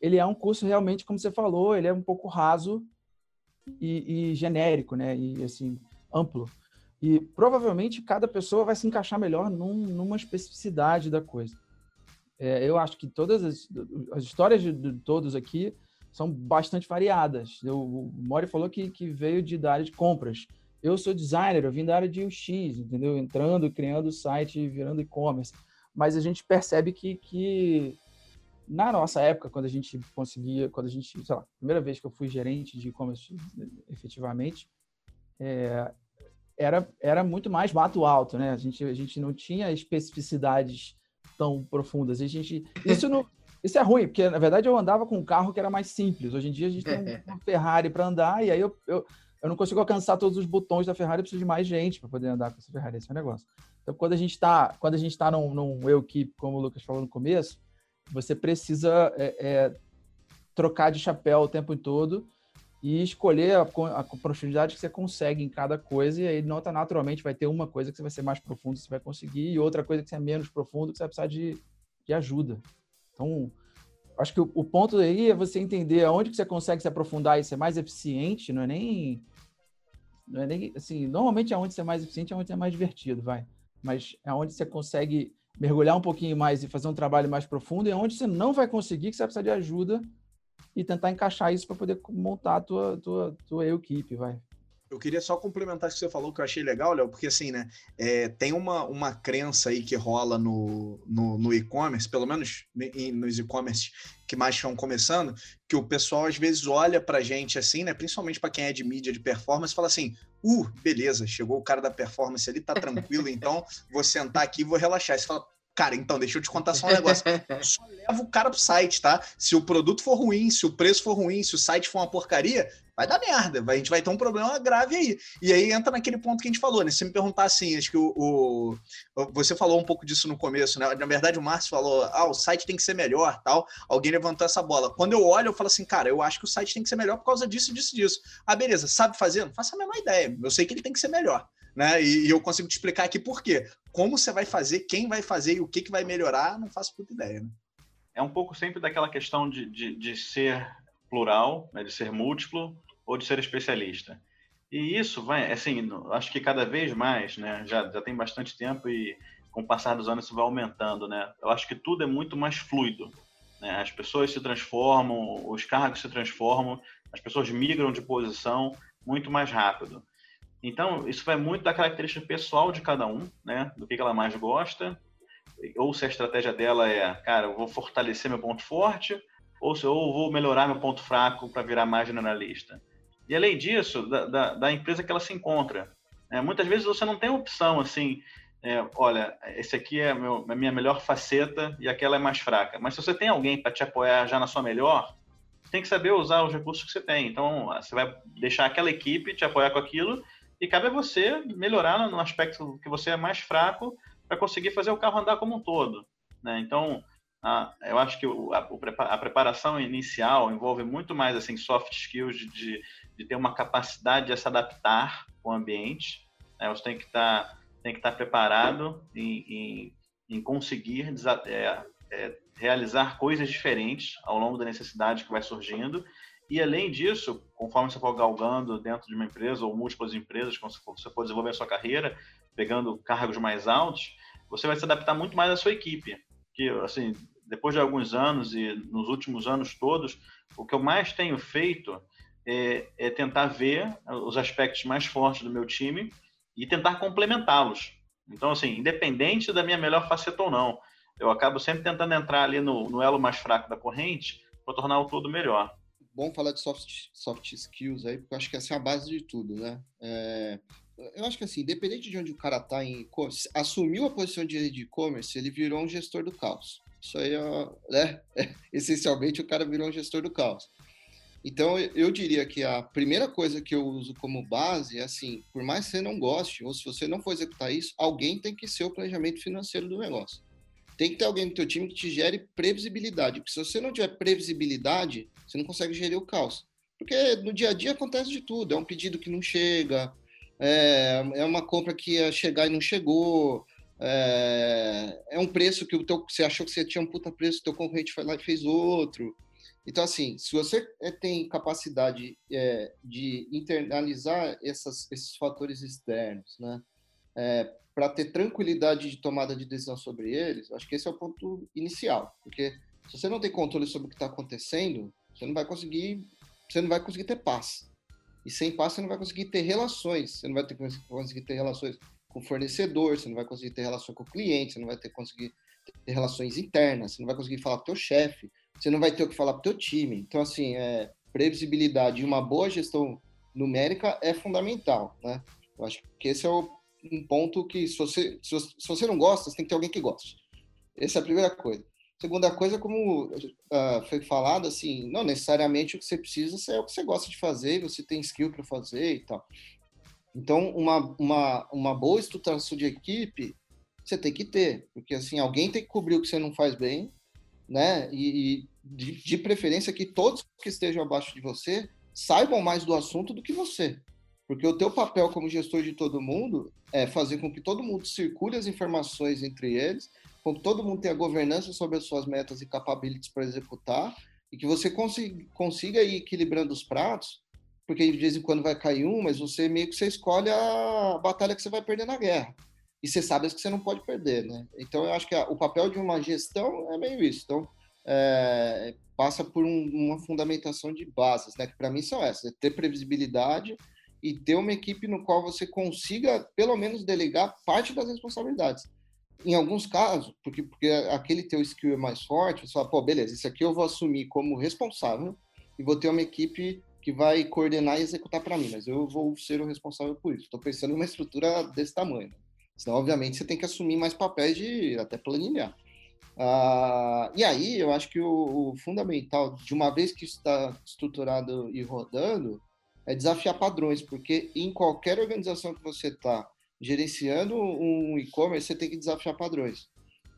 Ele é um curso realmente, como você falou, ele é um pouco raso e, e genérico, né? E assim amplo. E provavelmente cada pessoa vai se encaixar melhor num, numa especificidade da coisa. É, eu acho que todas as, as histórias de, de, todos aqui são bastante variadas. Eu, o Mori falou que, que veio de, da área de compras. Eu sou designer, eu vim da área de UX, entendeu? Entrando, criando site, virando e-commerce mas a gente percebe que, que na nossa época, quando a gente conseguia, quando a gente, sei lá, primeira vez que eu fui gerente de e-commerce efetivamente, é, era, era muito mais mato alto, né? A gente, a gente não tinha especificidades tão profundas. A gente, isso, não, isso é ruim, porque na verdade eu andava com um carro que era mais simples. Hoje em dia a gente tem uma Ferrari para andar, e aí eu, eu, eu não consigo alcançar todos os botões da Ferrari, eu preciso de mais gente para poder andar com essa Ferrari, esse é o negócio. Então, quando a gente está quando a gente está num, num eu keep, como o Lucas falou no começo, você precisa é, é, trocar de chapéu o tempo todo e escolher a, a, profundidade que você consegue em cada coisa, e aí nota naturalmente vai ter uma coisa que você vai ser mais profundo, você vai conseguir, e outra coisa que você é menos profundo, que você vai precisar de, de ajuda. Então, acho que o, o, ponto aí é você entender aonde que você consegue se aprofundar e ser mais eficiente, não é nem. Não é nem assim, normalmente é onde você é mais eficiente é onde você é mais divertido, vai. Mas é onde você consegue mergulhar um pouquinho mais e fazer um trabalho mais profundo, e é onde você não vai conseguir, que você vai precisar de ajuda e tentar encaixar isso para poder montar a tua, tua, tua equipe, vai. Eu queria só complementar o que você falou, que eu achei legal, Léo, porque assim, né, é, tem uma, uma crença aí que rola no, no, no e-commerce, pelo menos nos e-commerce que mais estão começando, que o pessoal às vezes olha pra gente assim, né, principalmente para quem é de mídia de performance, fala assim, uh, beleza, chegou o cara da performance ali, tá tranquilo, então vou sentar aqui e vou relaxar. Você fala, Cara, então, deixa eu te contar só um negócio. só leva o cara pro site, tá? Se o produto for ruim, se o preço for ruim, se o site for uma porcaria, vai dar merda. A gente vai ter um problema grave aí. E aí entra naquele ponto que a gente falou, né? Se me perguntar assim, acho que o, o, Você falou um pouco disso no começo, né? Na verdade, o Márcio falou: ah, o site tem que ser melhor, tal. Alguém levantou essa bola. Quando eu olho, eu falo assim, cara, eu acho que o site tem que ser melhor por causa disso, disso, disso. Ah, beleza, sabe fazer? Não faço a menor ideia. Eu sei que ele tem que ser melhor né? E, e, eu consigo te explicar aqui por quê. Como você vai fazer, quem vai fazer e o que, que vai melhorar, não faço puta ideia. Né? É um pouco sempre daquela questão de, de, de ser plural, né? de ser múltiplo ou de ser especialista. E isso vai, assim, acho que cada vez mais, né? Já, já tem bastante tempo e com o passar dos anos isso vai aumentando, né? Eu acho que tudo é muito mais fluido. Né? As pessoas se transformam, os cargos se transformam, as pessoas migram de posição muito mais rápido. Então, isso vai muito da característica pessoal de cada um, né? Do que ela mais gosta, ou se a estratégia dela é, cara, eu vou fortalecer meu ponto forte, ou se eu vou melhorar meu ponto fraco para virar mais generalista. E além disso, da, da, da, empresa que ela se encontra. É, muitas vezes você não tem opção assim, é, olha, esse aqui é meu, a minha melhor faceta e aquela é mais fraca. Mas se você tem alguém para te apoiar já na sua melhor, tem que saber usar os recursos que você tem. Então, você vai deixar aquela equipe te apoiar com aquilo e cabe a você melhorar no aspecto que você é mais fraco para conseguir fazer o carro andar como um todo. Né? Então, a, eu acho que o, a, a, preparação inicial envolve muito mais assim soft skills de, de, de ter uma capacidade de se adaptar com o ambiente. Né? Você tem que estar tá, tem que estar tá preparado em, em, em conseguir é, é, realizar coisas diferentes ao longo da necessidade que vai surgindo e além disso, conforme você for galgando dentro de uma empresa ou múltiplas empresas, quando você for desenvolver a sua carreira, pegando cargos mais altos, você vai se adaptar muito mais à sua equipe. Que assim, depois de alguns anos e nos últimos anos todos, o que eu mais tenho feito é, é tentar ver os aspectos mais fortes do meu time e tentar complementá-los. Então, assim, independente da minha melhor faceta ou não, eu acabo sempre tentando entrar ali no, no elo mais fraco da corrente para tornar o todo melhor bom falar de soft, soft skills aí, porque eu acho que essa é a base de tudo, né? É, eu acho que assim, independente de onde o cara tá em e-commerce, assumiu a posição de e-commerce, ele virou um gestor do caos. Isso aí é, né? É, essencialmente o cara virou um gestor do caos. Então, eu diria que a primeira coisa que eu uso como base é assim: por mais que você não goste, ou se você não for executar isso, alguém tem que ser o planejamento financeiro do negócio tem que ter alguém no teu time que te gere previsibilidade. Porque se você não tiver previsibilidade, você não consegue gerir o caos. Porque no dia a dia acontece de tudo. É um pedido que não chega, é, é uma compra que ia chegar e não chegou, é, é um preço que o teu, você achou que você tinha um puta preço, teu concorrente foi lá e fez outro. Então, assim, se você é, tem capacidade é, de internalizar essas, esses fatores externos, né? É, para ter tranquilidade de tomada de decisão sobre eles, acho que esse é o ponto inicial, porque se você não tem controle sobre o que está acontecendo, você não vai conseguir, você não vai conseguir ter paz. E sem paz você não vai conseguir ter relações, você não vai ter, conseguir ter relações com o fornecedor, você não vai conseguir ter relação com o cliente, você não vai ter conseguir ter relações internas, você não vai conseguir falar com teu chefe, você não vai ter o que falar o teu time. Então, assim, é, previsibilidade e uma boa gestão numérica é fundamental, né? Eu acho que esse é o um ponto que, se você, se você, se você não gosta, você tem que ter alguém que goste. Essa é a primeira coisa. Segunda coisa, como uh, foi falado, assim, não necessariamente o que você precisa é o que você gosta de fazer, você tem skill para fazer e tal. Então, uma, uma, uma boa estruturação de equipe você tem que ter, porque assim, alguém tem que cobrir o que você não faz bem, né? E, e de, de preferência que todos que estejam abaixo de você saibam mais do assunto do que você. Porque o teu papel como gestor de todo mundo é fazer com que todo mundo circule as informações entre eles com que todo mundo tenha governança sobre as suas metas e capabilities para executar, e que você consiga, consiga ir equilibrando os pratos, porque de vez em quando vai cair um, mas você meio que você escolhe a batalha que você vai perder na guerra. E você sabe as que você não pode perder, né? Então, eu acho que a, o papel de uma gestão é meio isso. Então, é, passa por um, uma fundamentação de bases, né? Que para mim são essas: é ter previsibilidade e ter uma equipe no qual você consiga, pelo menos, delegar parte das responsabilidades em alguns casos, porque, porque aquele teu skill é mais forte, você fala, pô, beleza, isso aqui eu vou assumir como responsável e vou ter uma equipe que vai coordenar e executar para mim, mas eu vou ser o responsável por isso. Estou pensando em uma estrutura desse tamanho. Senão, obviamente, você tem que assumir mais papéis de até planilhar. Ah, e aí, eu acho que o, o fundamental, de uma vez que está estruturado e rodando, é desafiar padrões, porque em qualquer organização que você está, gerenciando um e-commerce, você tem que desafiar padrões.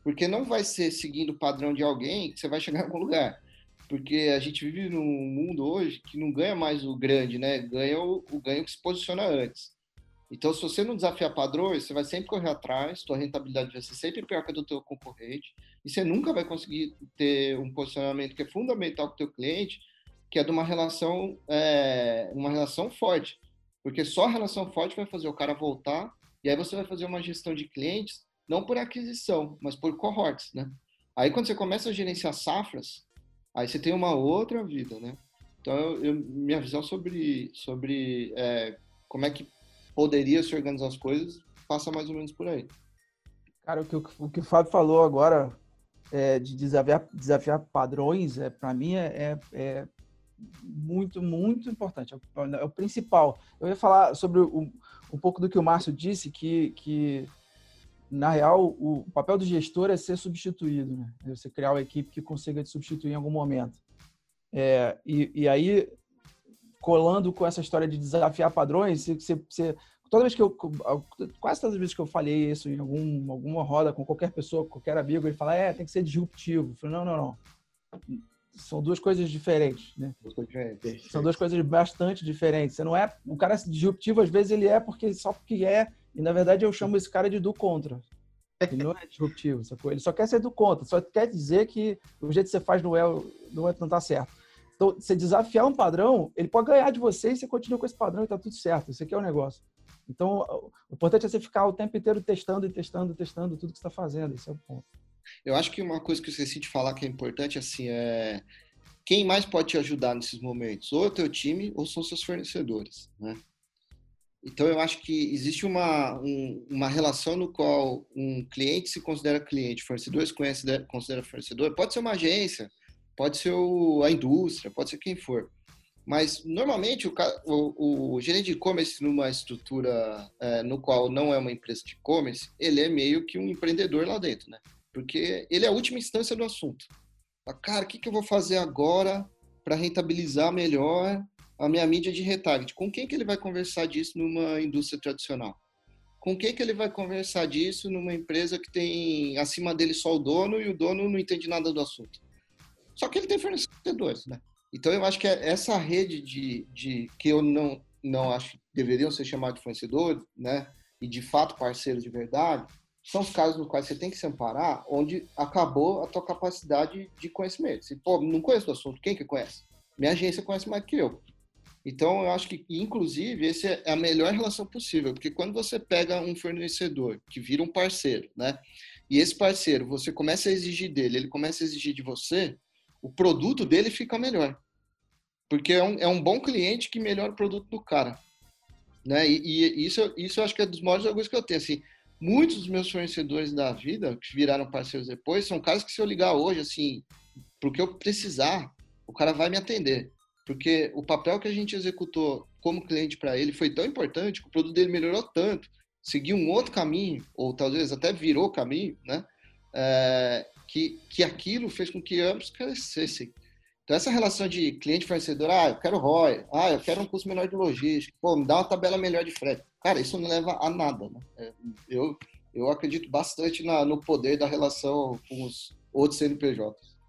Porque não vai ser seguindo o padrão de alguém que você vai chegar em algum lugar. Porque a gente vive num mundo hoje que não ganha mais o grande, né? Ganha o, o ganho que se posiciona antes. Então, se você não desafiar padrões, você vai sempre correr atrás, sua rentabilidade vai ser sempre pior que a do teu concorrente, e você nunca vai conseguir ter um posicionamento que é fundamental para o teu cliente, que é de uma relação, é, uma relação forte. Porque só a relação forte vai fazer o cara voltar e aí você vai fazer uma gestão de clientes, não por aquisição, mas por cohorts, né? Aí quando você começa a gerenciar safras, aí você tem uma outra vida, né? Então, eu, eu, minha visão sobre, sobre é, como é que poderia se organizar as coisas passa mais ou menos por aí. Cara, o que o, que o Fábio falou agora é, de desafiar, desafiar padrões, é, para mim, é, é, é, muito, muito importante. É o, é o, principal. Eu ia falar sobre o, um pouco do que o Márcio disse, que, que na real, o papel do gestor é ser substituído, né? É você criar uma equipe que consiga te substituir em algum momento. É, e, e, aí, colando com essa história de desafiar padrões, você, você, toda vez que eu, quase todas as vezes que eu falei isso em algum, alguma roda com qualquer pessoa, qualquer amigo, ele fala, é, tem que ser disruptivo. Eu falei, não, não, não são duas coisas diferentes, né? São duas coisas bastante diferentes. Você não é o cara disruptivo às vezes ele é porque só porque é e na verdade eu chamo esse cara de do contra. Ele não é disruptivo, sacou? Ele só quer ser do contra, só quer dizer que o jeito que você faz não é não, é, não tá certo. Então, você desafiar um padrão, ele pode ganhar de você e você continua com esse padrão e tá tudo certo. Isso aqui é o negócio. Então, o importante é você ficar o tempo inteiro testando e testando, testando tudo que está fazendo. Esse é o ponto. Eu acho que uma coisa que eu esqueci de falar que é importante, assim, é quem mais pode te ajudar nesses momentos? Ou é o teu time ou são seus fornecedores, né? Então, eu acho que existe uma, um, uma relação no qual um cliente se considera cliente, fornecedor se conhece, considera fornecedor. Pode ser uma agência, pode ser o, a indústria, pode ser quem for. Mas, normalmente, o, o, o gerente de e-commerce numa estrutura é, no qual não é uma empresa de e-commerce, ele é meio que um empreendedor lá dentro, né? Porque ele é a última instância do assunto. Cara, o que, que eu vou fazer agora para rentabilizar melhor a minha mídia de retarget? Com quem que ele vai conversar disso numa indústria tradicional? Com quem que ele vai conversar disso numa empresa que tem acima dele só o dono e o dono não entende nada do assunto? Só que ele tem fornecedores, né? Então eu acho que é essa rede de, de que eu não não acho que deveriam ser chamados de fornecedor, né? E de fato parceiros de verdade, são os casos nos quais você tem que se amparar, onde acabou a tua capacidade de conhecimento. Se, pô, não conheço o assunto, quem que conhece? Minha agência conhece mais que eu. Então, eu acho que, inclusive, essa é a melhor relação possível, porque quando você pega um fornecedor que vira um parceiro, né? E esse parceiro, você começa a exigir dele, ele começa a exigir de você, o produto dele fica melhor. Porque é um, é um bom cliente que melhora o produto do cara. Né? E, e isso, isso eu acho que é dos maiores orgulhos que eu tenho. Assim, muitos dos meus fornecedores da vida, que viraram parceiros depois, são caras que se eu ligar hoje, assim, porque eu precisar, o cara vai me atender. Porque o papel que a gente executou como cliente para ele foi tão importante que o produto dele melhorou tanto, seguiu um outro caminho, ou talvez até virou caminho, né? É, que, que aquilo fez com que ambos crescessem. Então, essa relação de cliente-fornecedor, ah, eu quero ROI, ah, eu quero um custo menor de logística, pô, me dá uma tabela melhor de frete. Cara, isso não leva a nada, né? É, eu, eu acredito bastante na, no poder da relação com os outros CNPJs.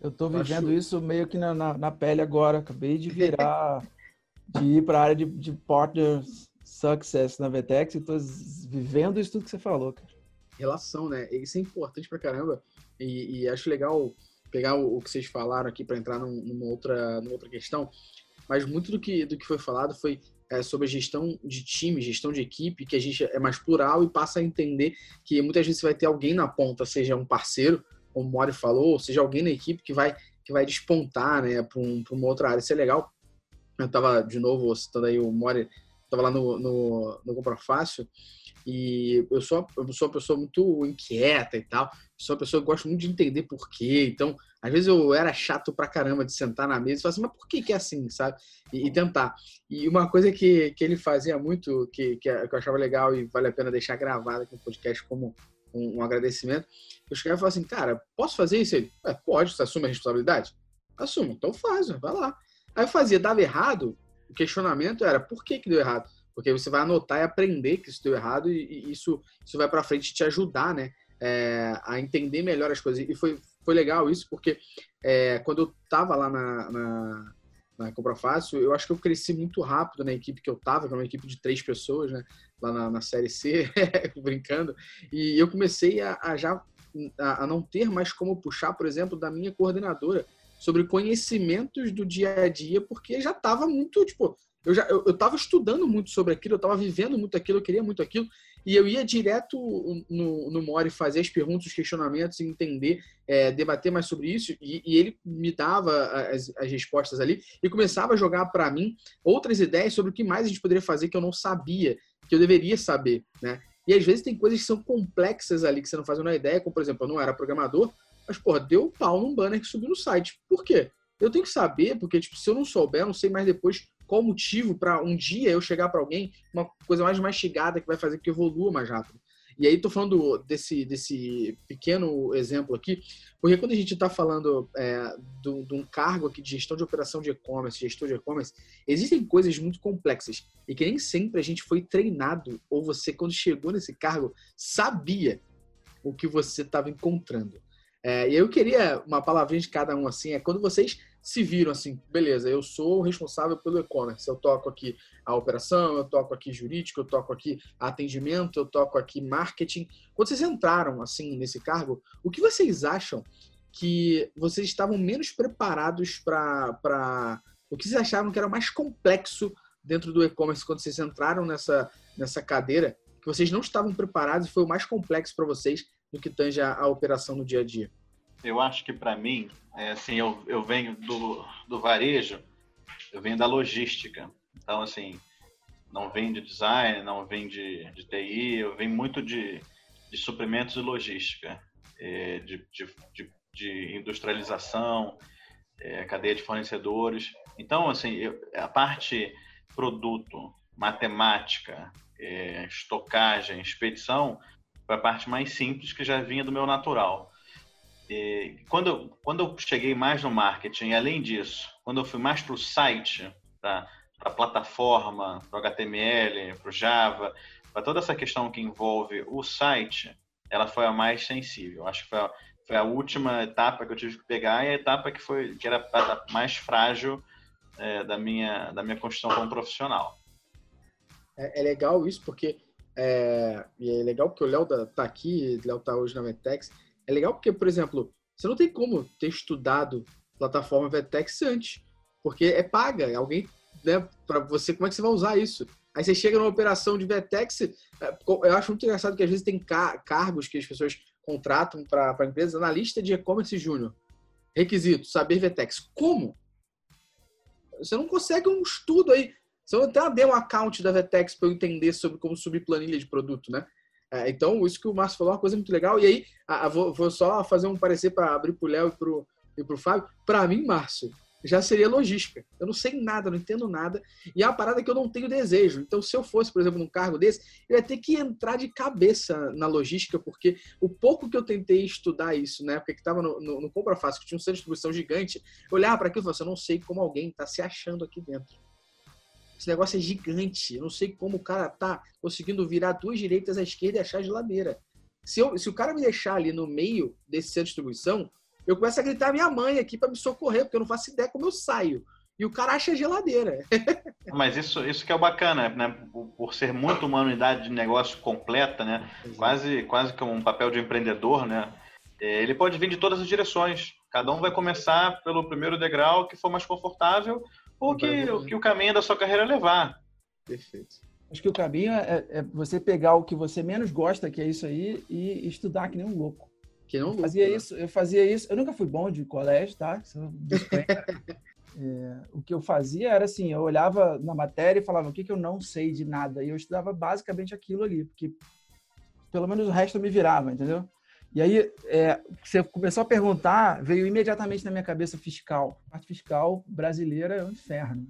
Eu estou vivendo Acho... isso meio que na, na, na, pele agora. Acabei de virar, de ir para a área de, de partner success na Vetex e estou vivendo isso tudo que você falou, cara. Relação, né? Isso é importante pra caramba. E, e acho legal pegar o, o, que vocês falaram aqui para entrar num, numa, outra, numa outra questão. Mas muito do que, do que foi falado foi é, sobre a gestão de time, gestão de equipe, que a gente é mais plural e passa a entender que muitas vezes vai ter alguém na ponta, seja um parceiro como o Mori falou, seja alguém na equipe que vai, que vai despontar né, para um, uma outra área. Isso é legal. Eu estava, de novo, citando aí o Mori, estava lá no, no, no Compra Fácil, e eu sou, eu sou uma pessoa muito inquieta e tal, sou uma pessoa que gosta muito de entender por quê. Então, às vezes eu era chato pra caramba de sentar na mesa e falar assim, mas por que, que é assim, sabe? E, e, tentar. E uma coisa que, que ele fazia muito, que, que eu achava legal e vale a pena deixar gravado aqui no podcast como um, um agradecimento. Eu chegava e falava assim, cara, posso fazer isso? Ele, pode, você assume a responsabilidade? Assumo, então faz, vai lá. Aí eu fazia, dava errado, o questionamento era, por que que deu errado? Porque você vai anotar e aprender que isso deu errado e, e isso, isso vai para frente te ajudar, né? É, a entender melhor as coisas. E foi, foi legal isso, porque é, quando eu tava lá na, na, na Compra Fácil, eu acho que eu cresci muito rápido na equipe que eu tava, que era uma equipe de três pessoas, né? Lá na, na Série C, brincando. E eu comecei a, a já a, a, não ter mais como puxar, por exemplo, da minha coordenadora sobre conhecimentos do dia a dia, porque já estava muito, tipo, eu já eu, estava estudando muito sobre aquilo, eu estava vivendo muito aquilo, eu queria muito aquilo, e eu ia direto no, no Mori fazer as perguntas, os questionamentos, entender, é, debater mais sobre isso, e, e ele me dava as, as, respostas ali e começava a jogar para mim outras ideias sobre o que mais a gente poderia fazer que eu não sabia, que eu deveria saber, né? E às vezes tem coisas que são complexas ali que você não faz uma ideia, como por exemplo, eu não era programador, mas porra, deu pau num banner que subiu no site. Por quê? Eu tenho que saber, porque tipo, se eu não souber, eu não sei mais depois qual o motivo para um dia eu chegar para alguém uma coisa mais mastigada que vai fazer que evolua mais rápido. E aí tô falando desse, desse pequeno exemplo aqui, porque quando a gente está falando é, de um cargo aqui de gestão de operação de e-commerce, gestor de e-commerce, existem coisas muito complexas e que nem sempre a gente foi treinado ou você quando chegou nesse cargo sabia o que você estava encontrando. É, e eu queria uma palavrinha de cada um assim, é quando vocês se viram assim, beleza, eu sou o responsável pelo e-commerce, eu toco aqui a operação, eu toco aqui jurídico, eu toco aqui atendimento, eu toco aqui marketing. Quando vocês entraram assim nesse cargo, o que vocês acham que vocês estavam menos preparados para o que vocês achavam que era mais complexo dentro do e-commerce quando vocês entraram nessa nessa cadeira, que vocês não estavam preparados e foi o mais complexo para vocês do que tange a, a operação no dia a dia? Eu acho que para mim, é, assim, eu, eu venho do, do varejo, eu venho da logística. Então, assim, não vem de design, não vem de, de TI, eu venho muito de, de suprimentos e logística, é, de, de, de, industrialização, é, cadeia de fornecedores. Então, assim, eu, a parte produto, matemática, é, estocagem, expedição, foi a parte mais simples que já vinha do meu natural. E quando, quando eu cheguei mais no marketing, além disso, quando eu fui mais para o site, para a plataforma, para o HTML, para o Java, para toda essa questão que envolve o site, ela foi a mais sensível. Acho que foi a, foi a última etapa que eu tive que pegar e a etapa que foi que era a mais frágil é, da minha da minha construção como profissional. É, é legal isso porque é, e é legal porque o Léo tá aqui, o Léo tá hoje na Vetex é legal porque, por exemplo, você não tem como ter estudado plataforma Vetex antes, porque é paga. Alguém, né, para você, como é que você vai usar isso? Aí você chega numa operação de Vetex, é, eu acho muito engraçado que às vezes tem cargos que as pessoas contratam para a empresa, analista de e-commerce júnior. Requisito, saber Vetex. Como? Você não consegue um estudo aí. Você não tem uma demo account da Vetex para eu entender sobre como subir planilha de produto, né? É, então, isso que o Márcio falou é uma coisa muito legal. E aí, a, a, vou, vou, só fazer um parecer para abrir para o Léo e para o Fábio. Para mim, Márcio, já seria logística. Eu não sei nada, não entendo nada. E é uma parada que eu não tenho desejo. Então, se eu fosse, por exemplo, num cargo desse, eu ia ter que entrar de cabeça na logística, porque o pouco que eu tentei estudar isso na época que estava no, no, no Compra Fácil, que tinha um centro de distribuição gigante, eu olhava para aquilo e falava assim, eu não sei como alguém está se achando aqui dentro. Esse negócio é gigante. Eu não sei como o cara tá conseguindo virar duas direitas à esquerda e achar a geladeira. Se, eu, se o cara me deixar ali no meio desse centro de distribuição, eu começo a gritar minha mãe aqui para me socorrer, porque eu não faço ideia como eu saio. E o cara acha a geladeira. Mas isso, isso que é o bacana, né? Por ser muito uma unidade de negócio completa, né? Quase, quase que um papel de empreendedor, né? É, ele pode vir de todas as direções. Cada um vai começar pelo primeiro degrau que for mais confortável ou que, o que o caminho da sua carreira levar. Perfeito. Acho que o caminho é, é, você pegar o que você menos gosta, que é isso aí, e estudar que nem um louco. Que não eu fazia né? isso, eu fazia isso. Eu nunca fui bom de colégio, tá? é, o que eu fazia era assim, eu olhava na matéria e falava o que, que eu não sei de nada. E eu estudava basicamente aquilo ali, porque pelo menos o resto eu me virava, entendeu? E aí, é, você começou a perguntar, veio imediatamente na minha cabeça fiscal. A parte fiscal brasileira é um inferno.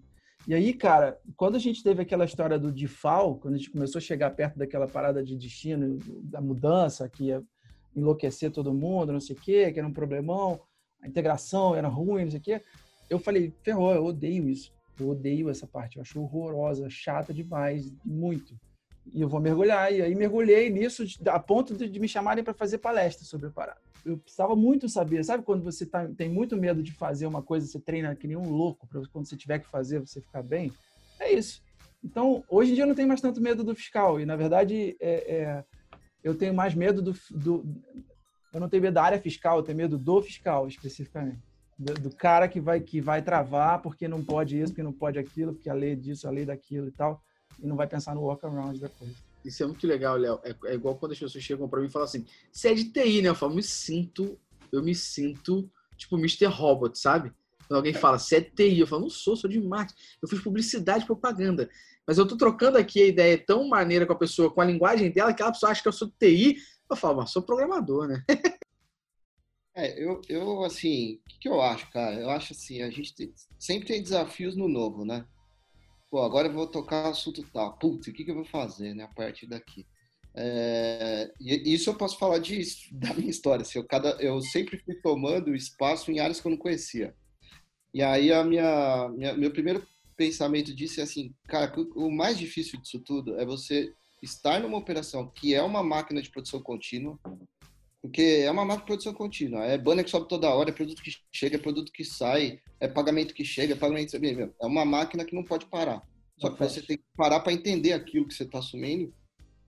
E aí, cara, quando a gente teve aquela história do DIFAL, quando a gente começou a chegar perto daquela parada de destino, da mudança, que ia enlouquecer todo mundo, não sei o quê, que era um problemão, a integração era ruim, não sei o quê, eu falei, ferrou, eu odeio isso. Eu odeio essa parte, eu acho horrorosa, chata demais, muito. E eu vou mergulhar. E aí mergulhei nisso a ponto de, me chamarem para fazer palestra sobre a parada. Eu precisava muito saber, sabe quando você tá, tem muito medo de fazer uma coisa, você treina que nem um louco, para quando você tiver que fazer você ficar bem? É isso. Então, hoje em dia eu não tenho mais tanto medo do fiscal. E, na verdade, é, é, eu tenho mais medo do, do, Eu não tenho medo da área fiscal, eu tenho medo do fiscal, especificamente. Do, do, cara que vai, que vai travar porque não pode isso, porque não pode aquilo, porque a lei disso, a lei daquilo e tal e não vai pensar no workaround da coisa. Isso é muito legal, Léo. É, é, igual quando as pessoas chegam para mim e falam assim: você é de TI, né? Eu falo, me sinto, eu me sinto tipo Mr. Robot, sabe? Quando alguém fala, você é de TI, eu falo, não sou, sou de marketing. Eu fiz publicidade e propaganda. Mas eu tô trocando aqui a ideia tão maneira com a pessoa, com a linguagem dela, que aquela pessoa acha que eu sou de TI. Eu falo, mas sou programador, né? É, eu, eu assim, o que, que, eu acho, cara? Eu acho assim, a gente tem, sempre tem desafios no novo, né? Pô, agora eu vou tocar assunto tal. Putz, o que, que eu vou fazer, né, a partir daqui? É, isso eu posso falar de, da minha história. Assim, eu, cada, eu sempre fui tomando espaço em áreas que eu não conhecia. E aí a minha, minha meu primeiro pensamento disso é assim, cara, o mais difícil disso tudo é você estar numa operação que é uma máquina de produção contínua, porque é uma máquina de produção contínua. É banner que sobe toda hora, é produto que chega, é produto que sai, é pagamento que chega, é pagamento que É uma máquina que não pode parar. Só que você tem que parar para entender aquilo que você está assumindo.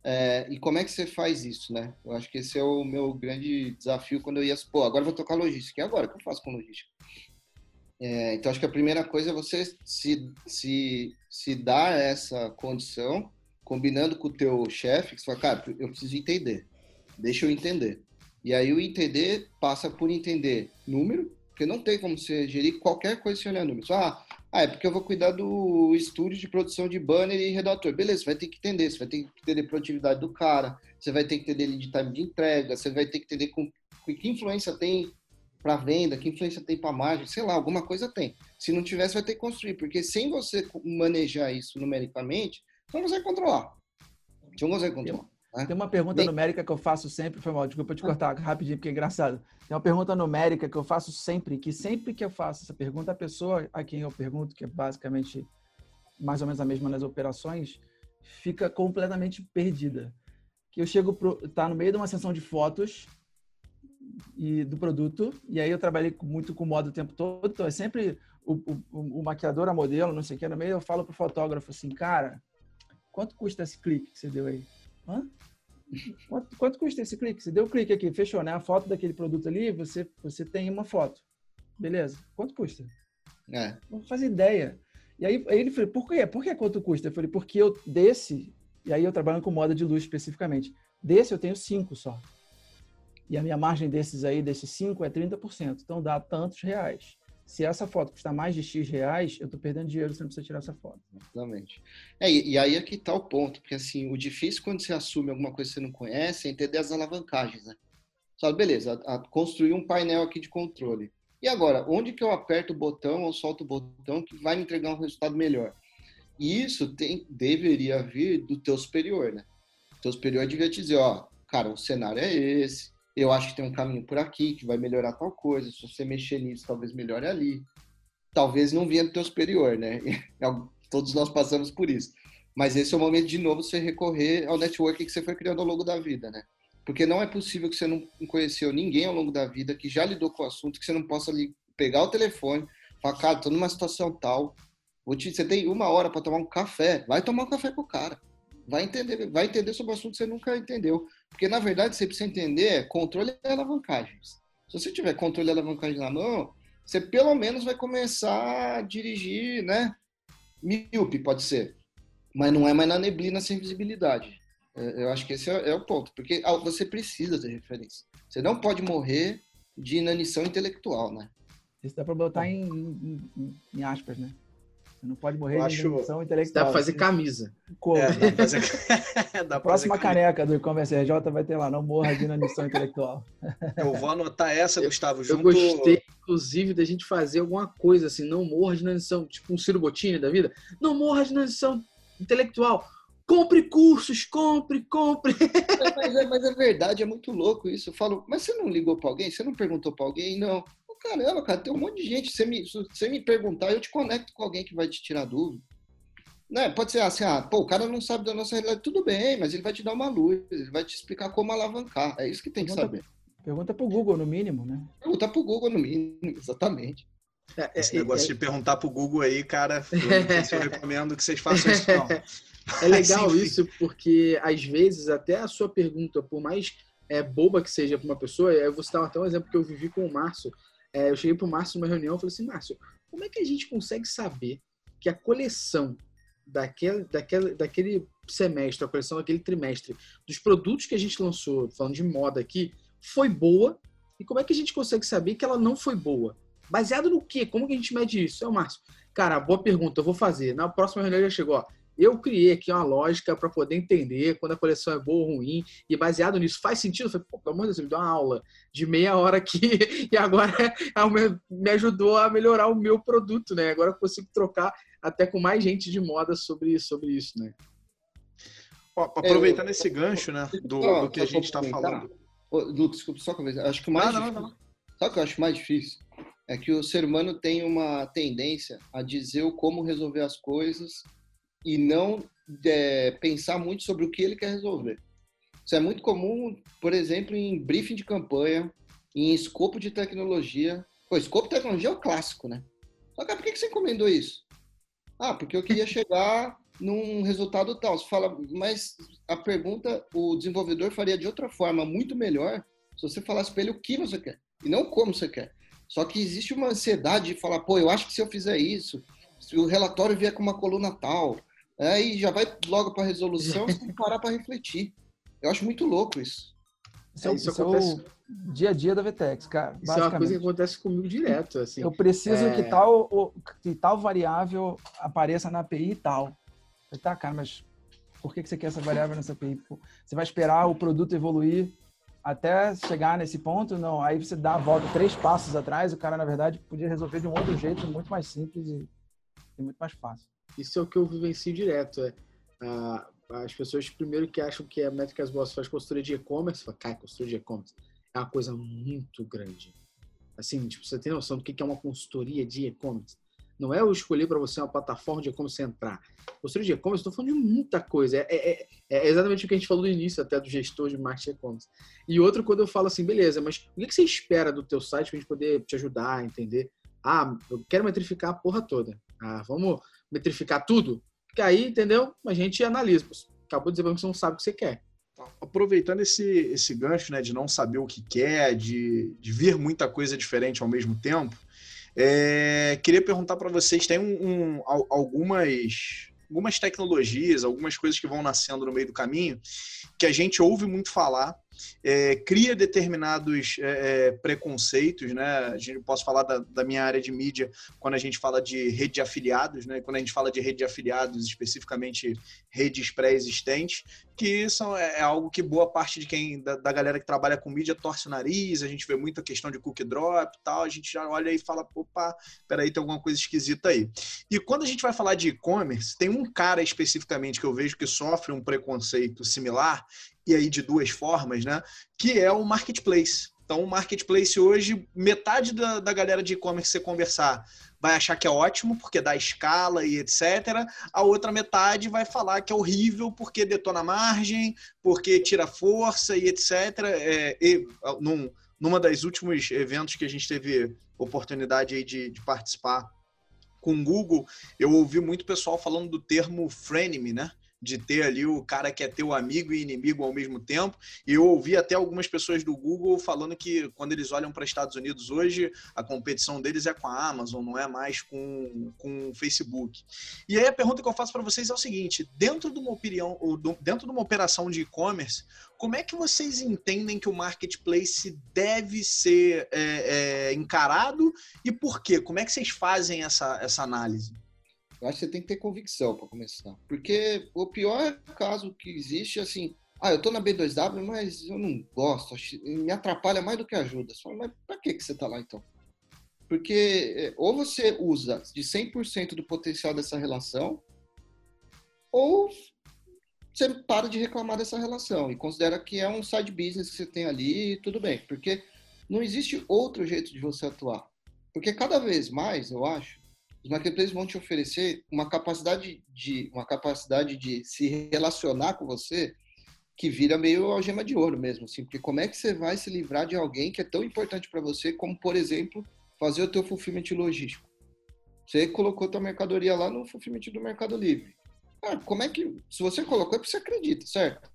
É, e como é que você faz isso, né? Eu acho que esse é o meu grande desafio quando eu ia... Pô, agora vou tocar logística. E agora? O que eu faço com logística? É, então, acho que a primeira coisa é você se, se, se dar essa condição, combinando com o teu chefe, que você fala, cara, eu preciso entender. Deixa eu entender. E aí o entender passa por entender número, porque não tem como você gerir qualquer coisa sem olhar números. Ah, ah, é porque eu vou cuidar do estúdio de produção de banner e redator. Beleza, você vai ter que entender, você vai ter que entender produtividade do cara, você vai ter que entender de time de entrega, você vai ter que entender com, com que influência tem para venda, que influência tem para margem, sei lá, alguma coisa tem. Se não você vai ter que construir, porque sem você manejar isso numericamente, você não consegue controlar. Você não consegue controlar. Né? Tem uma pergunta Bem... numérica que eu faço sempre, foi mal, desculpa te cortar rapidinho, porque é engraçado. Tem uma pergunta numérica que eu faço sempre, que sempre que eu faço essa pergunta, a pessoa a quem eu pergunto, que é basicamente mais ou menos a mesma nas operações, fica completamente perdida. Que eu chego pro, tá no meio de uma sessão de fotos e do produto, e aí eu trabalhei muito com moda o tempo todo, então é sempre o, o, o maquiador, a modelo, não sei o que, no meio eu falo pro fotógrafo assim, cara, quanto custa esse clique que você deu aí? Hã? Quanto, quanto custa esse clique? Você deu clique aqui, fechou, né? A foto daquele produto ali, você, você tem uma foto. Beleza. Quanto custa? É. Não faz ideia. E aí, aí ele falou, por quê? Por que quanto custa? Eu falei, porque eu desse, e aí eu trabalho com moda de luz especificamente, desse eu tenho cinco só. E a minha margem desses aí, desses cinco, é 30%. Então dá tantos reais se essa foto custar mais de X reais, eu estou perdendo dinheiro, você não precisa tirar essa foto. Exatamente. É, e, aí é que está o ponto, porque assim, o difícil quando você assume alguma coisa que você não conhece é entender as alavancagens, né? Só, beleza, a, a construir um painel aqui de controle. E agora, onde que eu aperto o botão ou solto o botão que vai me entregar um resultado melhor? E isso tem, deveria vir do teu superior, né? O teu superior devia te dizer, ó, cara, o cenário é esse, eu acho que tem um caminho por aqui que vai melhorar tal coisa, se você mexer nisso, talvez melhore ali. Talvez não venha do teu superior, né? Todos nós passamos por isso. Mas esse é o momento de novo você recorrer ao network que você foi criando ao longo da vida, né? Porque não é possível que você não conheceu ninguém ao longo da vida que já lidou com o assunto, que você não possa ali pegar o telefone, falar, cara, tô numa situação tal, te, você tem uma hora para tomar um café, vai tomar um café com o cara. Vai entender, vai entender sobre o assunto que você nunca entendeu. Porque, na verdade, você precisa entender controle e alavancagens. Se você tiver controle e alavancagem na mão, você pelo menos vai começar a dirigir, né? Míope, pode ser. Mas não é mais na neblina sem visibilidade. É, eu acho que esse é, é o ponto. Porque ah, você precisa ter referência. Você não pode morrer de inanição intelectual, né? Isso dá para botar em, em, em aspas, né? Você não pode morrer eu de inanição intelectual. Dá pra fazer camisa. Como? É, dá pra fazer... dá Próxima fazer caneca do e-commerce RJ vai ter lá, não morra de inanição intelectual. Eu vou anotar essa, Gustavo, junto... Eu gostei, inclusive, da gente fazer alguma coisa assim, não morra de inanição, tipo um Ciro Bottini da vida. Não morra de inanição intelectual. Compre cursos, compre, compre. Mas é, mas é verdade, é muito louco isso. Eu falo, mas você não ligou para alguém? Você não perguntou para alguém? Não caramba, cara, tem um monte de gente. Se você me, você me perguntar, eu te conecto com alguém que vai te tirar dúvida. Né? Pode ser assim, ah, pô, o cara não sabe da nossa realidade, tudo bem, mas ele vai te dar uma luz, ele vai te explicar como alavancar. É isso que tem pergunta, que saber. Pergunta pro Google, no mínimo, né? Pergunta pro Google, no mínimo, exatamente. É, é Esse é, negócio é, de perguntar pro Google aí, cara, eu, eu recomendo que vocês façam isso, não. É legal assim, isso, porque às vezes até a sua pergunta, por mais é, boba que seja para uma pessoa, eu vou citar até um exemplo que eu vivi com o Márcio. É, eu cheguei para o Márcio numa reunião e falei assim, Márcio, como é que a gente consegue saber que a coleção daquele, daquele, daquele semestre, a coleção daquele trimestre, dos produtos que a gente lançou, falando de moda aqui, foi boa? E como é que a gente consegue saber que ela não foi boa? Baseado no quê? Como que a gente mede isso? É o Márcio. Cara, boa pergunta, eu vou fazer. Na próxima reunião já chegou, ó. Eu criei aqui uma lógica para poder entender quando a coleção é boa ou ruim, e baseado nisso, faz sentido? Eu falei, pô, pelo amor de Deus, me deu uma aula de meia hora aqui, e agora me ajudou a melhorar o meu produto, né? Agora eu consigo trocar até com mais gente de moda sobre, sobre isso, né? aproveitando é, esse gancho, né, do, do que a gente está falando. Lucas, desculpa, só uma vez. Acho que o mais não, difícil, não, não. Sabe o que eu acho mais difícil? É que o ser humano tem uma tendência a dizer o como resolver as coisas e não é, pensar muito sobre o que ele quer resolver. Isso é muito comum, por exemplo, em briefing de campanha, em escopo de tecnologia. Pô, escopo de tecnologia é o clássico, né? Só que por que você encomendou isso? Ah, porque eu queria chegar num resultado tal. Você fala, mas a pergunta o desenvolvedor faria de outra forma, muito melhor, se você falasse para ele o que você quer e não como você quer. Só que existe uma ansiedade de falar, pô, eu acho que se eu fizer isso, se o relatório vier com uma coluna tal, é, e já vai logo para a resolução sem parar para refletir. Eu acho muito louco isso. Isso, é, isso isso acontece... é o dia a dia da Vtex, cara. Isso é uma coisa que acontece comigo direto. Assim. Eu preciso é... que, tal, que tal variável apareça na API e tal. Tá, cara, mas por que você quer essa variável nessa API? Você vai esperar o produto evoluir até chegar nesse ponto? Não. Aí você dá a volta três passos atrás, o cara, na verdade, podia resolver de um outro jeito, muito mais simples e, e muito mais fácil. Isso é o que eu vivencio direto. É, as pessoas, primeiro, que acham que a Métricas Boss faz consultoria de e-commerce, fala, cara, consultoria de e-commerce é uma coisa muito grande. Assim, tipo, você tem noção do que é uma consultoria de e-commerce? Não é eu escolher para você uma plataforma de e-commerce entrar. Consultoria de e-commerce, estou falando de muita coisa. É, é, é, é, exatamente o que a gente falou no início, até do gestor de marketing e-commerce. E outro, quando eu falo assim, beleza, mas o que você espera do teu site para a gente poder te ajudar a entender? Ah, eu quero metrificar a porra toda. Ah, vamos metrificar tudo? Porque aí, entendeu? A gente analisa. Acabou de dizer que você não sabe o que você quer. Aproveitando esse, esse gancho né, de não saber o que quer, de, de vir muita coisa diferente ao mesmo tempo, é, queria perguntar para vocês: tem um, um, algumas algumas tecnologias, algumas coisas que vão nascendo no meio do caminho, que a gente ouve muito falar, é, cria determinados é, é preconceitos, né? A gente posso falar da, da, minha área de mídia quando a gente fala de rede de afiliados, né? Quando a gente fala de rede de afiliados, especificamente redes pré-existentes, que são, é, é, algo que boa parte de quem da, da, galera que trabalha com mídia torce o nariz, a gente vê muita questão de cookie drop e tal, a gente já olha e fala, opa, peraí, tem alguma coisa esquisita aí. E quando a gente vai falar de e-commerce, tem um cara especificamente que eu vejo que sofre um preconceito similar, e aí de duas formas, né? Que é o marketplace. Então, o marketplace hoje, metade da, da galera de e-commerce você conversar vai achar que é ótimo porque dá escala e etc. A outra metade vai falar que é horrível porque detona margem, porque tira força e etc. É, e, num, numa das últimos eventos que a gente teve oportunidade aí de, de participar com o Google, eu ouvi muito pessoal falando do termo frenemy, né? De ter ali o cara que é teu amigo e inimigo ao mesmo tempo. E eu ouvi até algumas pessoas do Google falando que quando eles olham para Estados Unidos hoje, a competição deles é com a Amazon, não é mais com, com o Facebook. E aí a pergunta que eu faço para vocês é o seguinte: dentro de uma opinião, dentro de uma operação de e-commerce, como é que vocês entendem que o marketplace deve ser é, é, encarado e por quê? Como é que vocês fazem essa, essa análise? Eu acho que você tem que ter convicção para começar. Porque o pior caso que existe é assim: ah, eu tô na B2W, mas eu não gosto, me atrapalha mais do que ajuda. Você fala, mas para que, que você tá lá então? Porque é, ou você usa de 100% do potencial dessa relação, ou você para de reclamar dessa relação e considera que é um side business que você tem ali, tudo bem. Porque não existe outro jeito de você atuar. Porque cada vez mais, eu acho, os marketplaces vão te oferecer uma capacidade de uma capacidade de se relacionar com você que vira meio algema de ouro mesmo, assim, porque como é que você vai se livrar de alguém que é tão importante para você, como por exemplo, fazer o teu fulfillment logístico? Você colocou tua mercadoria lá no fulfillment do Mercado Livre. Ah, como é que se você colocou é porque você acredita, certo?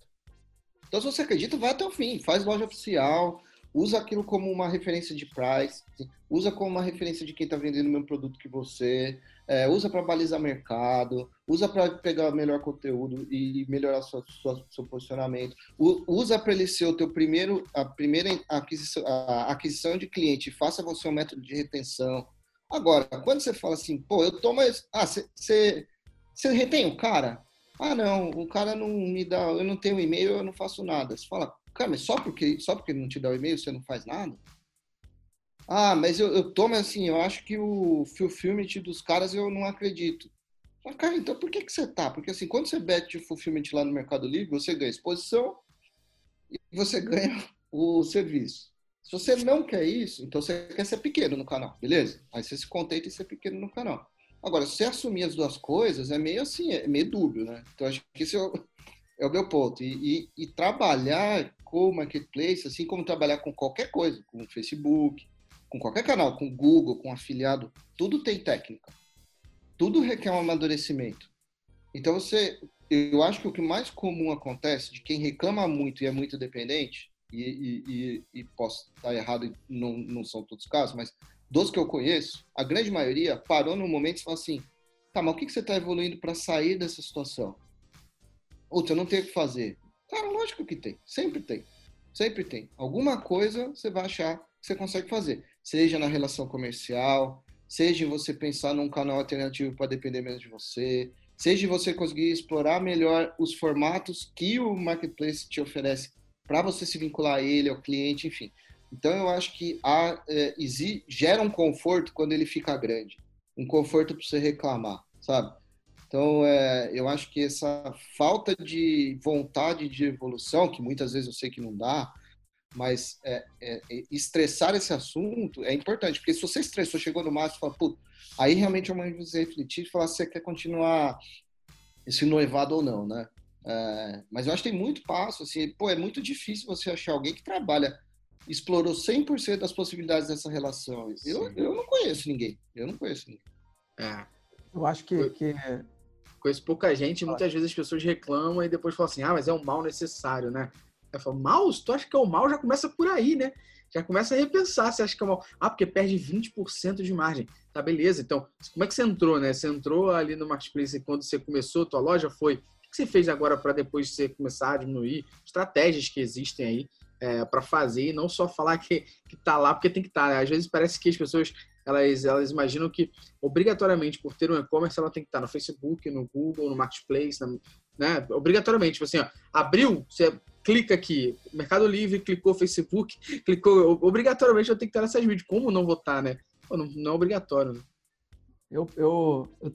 Então se você acredita, vai até o fim, faz loja oficial, usa aquilo como uma referência de price, usa como uma referência de quem está vendendo o mesmo produto que você, é, usa para balizar mercado, usa para pegar melhor conteúdo e melhorar sua, sua, seu posicionamento, usa para ele ser o teu primeiro, a primeira aquisição, a aquisição de cliente, faça você um método de retenção. Agora, quando você fala assim, pô, eu tomo, ah, você retém o cara? Ah, não, o cara não me dá, eu não tenho e-mail, eu não faço nada. Você fala, cara, mas só porque, só porque não te dá o e-mail, você não faz nada? Ah, mas eu, eu tomo assim, eu acho que o fulfillment dos caras eu não acredito. Cara, então por que, que você tá? Porque assim, quando você bete o fulfillment lá no Mercado Livre, você ganha exposição e você ganha o serviço. Se você não quer isso, então você quer ser pequeno no canal, beleza? Aí você se contenta em ser pequeno no canal. Agora, se você assumir as duas coisas, é meio assim, é meio dúbio, né? Então acho que esse é o, é o meu ponto. E, e, e trabalhar com o marketplace, assim como trabalhar com qualquer coisa, com o Facebook, com qualquer canal, com Google, com afiliado, tudo tem técnica. Tudo requer um amadurecimento. Então você, eu acho que o que mais comum acontece de quem reclama muito e é muito dependente, e, e, e, e posso estar errado, não, não são todos os casos, mas dos que eu conheço, a grande maioria parou no momento e falou assim: tá, mas o que, que você está evoluindo para sair dessa situação? Outro, eu não tenho o que fazer. Cara, lógico que tem, sempre tem. Sempre tem. Alguma coisa você vai achar que você consegue fazer seja na relação comercial, seja você pensar num canal alternativo para depender menos de você, seja você conseguir explorar melhor os formatos que o marketplace te oferece para você se vincular a ele, ao cliente, enfim. Então eu acho que há, é, gera um conforto quando ele fica grande, um conforto para você reclamar, sabe? Então é, eu acho que essa falta de vontade de evolução, que muitas vezes eu sei que não dá, mas é, é, é, estressar esse assunto é importante, porque se você estressou, chegou no máximo, fala, Pô, aí realmente é uma você refletir e falar se você quer continuar esse noivado ou não, né? É, mas eu acho que tem muito passo, assim, pô, é muito difícil você achar alguém que trabalha, explorou 100% das possibilidades dessa relação. Eu, eu não conheço ninguém, eu não conheço ninguém. É. Eu acho que, que... Conheço pouca gente, muitas vezes as pessoas reclamam e depois falam assim, ah, mas é um mal necessário, né? Eu falo, mal? Se tu acha que é o mal, já começa por aí, né? Já começa a repensar se acha que é o mal. Ah, porque perde 20% de margem. Tá, beleza. Então, como é que você entrou, né? Você entrou ali no Marketplace quando você começou, tua loja foi. O que você fez agora para depois você começar a diminuir? Estratégias que existem aí é, para fazer e não só falar que, que tá lá porque tem que estar. Tá, né? Às vezes parece que as pessoas elas, elas imaginam que obrigatoriamente por ter um e-commerce ela tem que estar no Facebook, no Google, no Marketplace, na, né? Obrigatoriamente. Tipo assim, ó, abriu, você clica aqui, Mercado Livre, clicou Facebook, clicou. Obrigatoriamente eu tenho que estar nessas mídias. Como não votar, né? Pô, não, não, é obrigatório. Né? Eu, eu, eu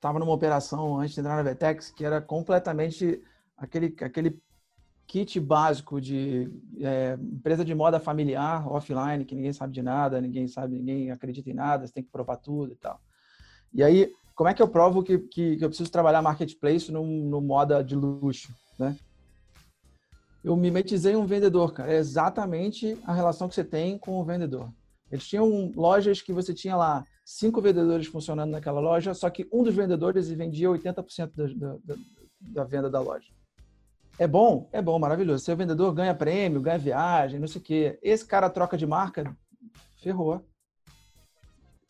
tava numa operação antes de entrar na Vetex que era completamente aquele, aquele kit básico de é, empresa de moda familiar, offline, que ninguém sabe de nada, ninguém sabe, ninguém acredita em nada, você tem que provar tudo e tal. E aí, como é que eu provo que, que, que eu preciso trabalhar marketplace no, no moda de luxo, né? Eu mimetizei um vendedor, cara. É exatamente a relação que você tem com o vendedor. Eles tinham lojas que você tinha lá cinco vendedores funcionando naquela loja, só que um dos vendedores vendia 80% da, da, da venda da loja. É bom? É bom, maravilhoso. Seu vendedor ganha prêmio, ganha viagem, não sei o quê. Esse cara troca de marca, ferrou.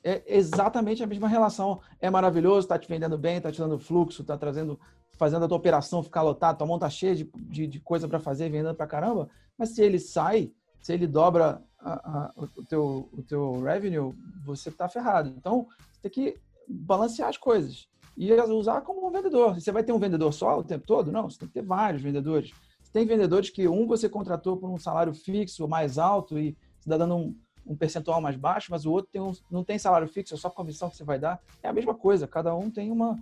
É exatamente a mesma relação. É maravilhoso, está te vendendo bem, está te dando fluxo, está trazendo, fazendo a tua operação ficar lotada, tua mão tá cheia de, de, de coisa para fazer, vendendo para caramba. Mas se ele sai, se ele dobra a, a, o, teu, o teu revenue, você está ferrado. Então, você tem que balancear as coisas e usar como vendedor. Você vai ter um vendedor só o tempo todo? Não, você tem que ter vários vendedores. Tem vendedores que um você contratou por um salário fixo mais alto e está dando um, um, percentual mais baixo, mas o outro tem um, não tem salário fixo, é só comissão que você vai dar. É a mesma coisa, cada um tem uma,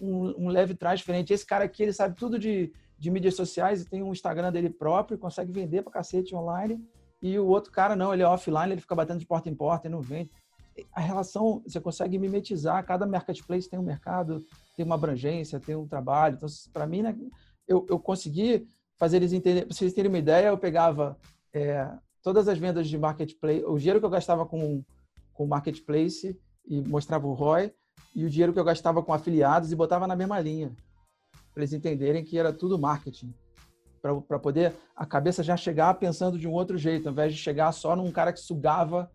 um, um leve trás diferente. Esse cara aqui, ele sabe tudo de, de mídias sociais e tem um Instagram dele próprio, consegue vender para cacete online. E o outro cara não, ele é offline, ele fica batendo de porta em porta e não vende a relação, você consegue mimetizar, cada marketplace tem um mercado, tem uma abrangência, tem um trabalho. Então, para mim, né, eu, eu consegui fazer eles entenderem. Para vocês terem uma ideia, eu pegava é, todas as vendas de marketplace, o dinheiro que eu gastava com, com marketplace e mostrava o ROI, e o dinheiro que eu gastava com afiliados e botava na mesma linha, para eles entenderem que era tudo marketing. Para poder a cabeça já chegar pensando de um outro jeito, ao invés de chegar só num cara que sugava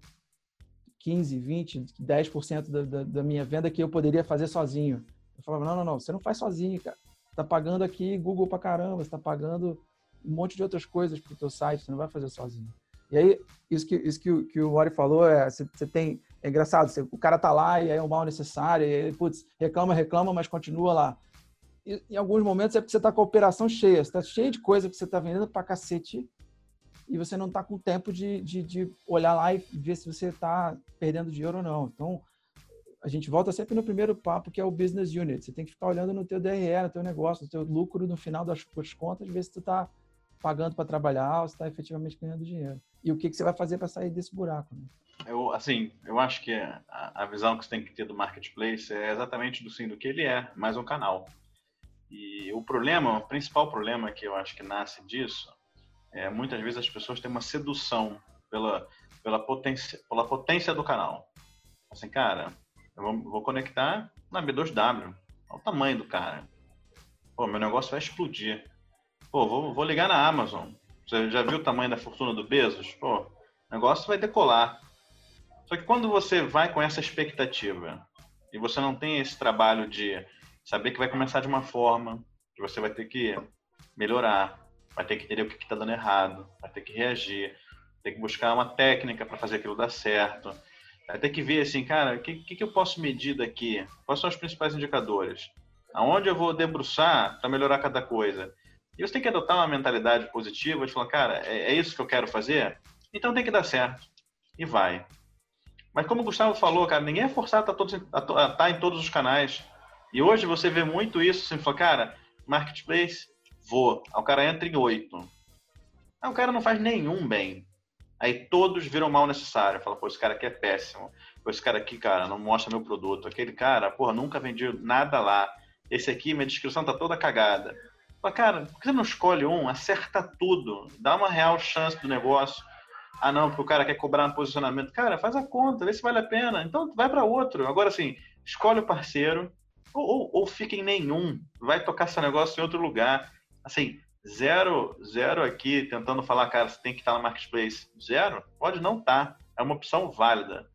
15, 20, 10% da, da, da minha venda que eu poderia fazer sozinho. Eu falava, não, não, não, você não faz sozinho, cara. Tá pagando aqui Google pra caramba, você tá pagando um monte de outras coisas pro teu site, você não vai fazer sozinho. E aí, isso que, isso que, que o Mori falou, é, você, você tem, é engraçado, você, o cara tá lá e aí é um mal necessário, e aí, putz, reclama, reclama, mas continua lá. E, em alguns momentos é porque você tá com a operação cheia, você tá cheio de coisa que você tá vendendo pra cacete, e você não está com tempo de, de, de, olhar lá e ver se você está perdendo dinheiro ou não. Então, a gente volta sempre no primeiro papo, que é o business unit. Você tem que ficar olhando no teu DRE, no teu negócio, no teu lucro no final das, contas, ver se tu está pagando para trabalhar ou se está efetivamente ganhando dinheiro. E o que, que você vai fazer para sair desse buraco. Né? Eu, assim, eu acho que a, a, visão que você tem que ter do marketplace é exatamente do sim do que ele é, mais um canal. E o problema, o principal problema que eu acho que nasce disso é, muitas vezes as pessoas têm uma sedução pela, pela, potência, pela potência do canal. Assim, cara, eu vou, vou conectar na B2W. Olha o tamanho do cara. Pô, meu negócio vai explodir. Pô, vou, vou ligar na Amazon. Você já viu o tamanho da fortuna do Bezos? Pô, o negócio vai decolar. Só que quando você vai com essa expectativa e você não tem esse trabalho de saber que vai começar de uma forma, que você vai ter que melhorar, vai ter que entender o que está dando errado, vai ter que reagir, tem que buscar uma técnica para fazer aquilo dar certo, vai ter que ver assim, cara, o que, que, eu posso medir daqui? Quais são os principais indicadores? Aonde eu vou debruçar para melhorar cada coisa? E você tem que adotar uma mentalidade positiva de falar, cara, é, é isso que eu quero fazer? Então tem que dar certo. E vai. Mas como o Gustavo falou, cara, ninguém é forçado a estar tá em todos os canais. E hoje você vê muito isso, você fala, cara, marketplace vou. Aí o cara entra em oito. Aí o cara não faz nenhum bem. Aí todos viram mal necessário. Fala, pô, esse cara aqui é péssimo. Pô, esse cara aqui, cara, não mostra meu produto. Aquele cara, porra, nunca vendi nada lá. Esse aqui, minha descrição tá toda cagada. Fala, cara, por que você não escolhe um? Acerta tudo. Dá uma real chance do negócio. Ah, não, porque o cara quer cobrar um posicionamento. Cara, faz a conta, vê se vale a pena. Então vai para outro. Agora, assim, escolhe o parceiro ou, ou, ou fica em nenhum. Vai tocar seu negócio em outro lugar assim, zero, zero aqui tentando falar, cara, você tem que estar no marketplace. Zero? Pode não estar. Tá. É uma opção válida.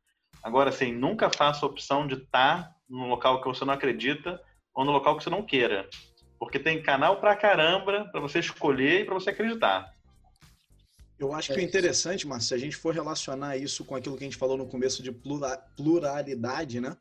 Agora, assim, nunca faça a opção de estar no local que você não acredita ou no local que você não queira. Porque tem canal pra caramba para você escolher e para você acreditar. Eu acho que é interessante, Márcio, se a gente for relacionar isso com aquilo que a gente falou no começo de pluralidade, né?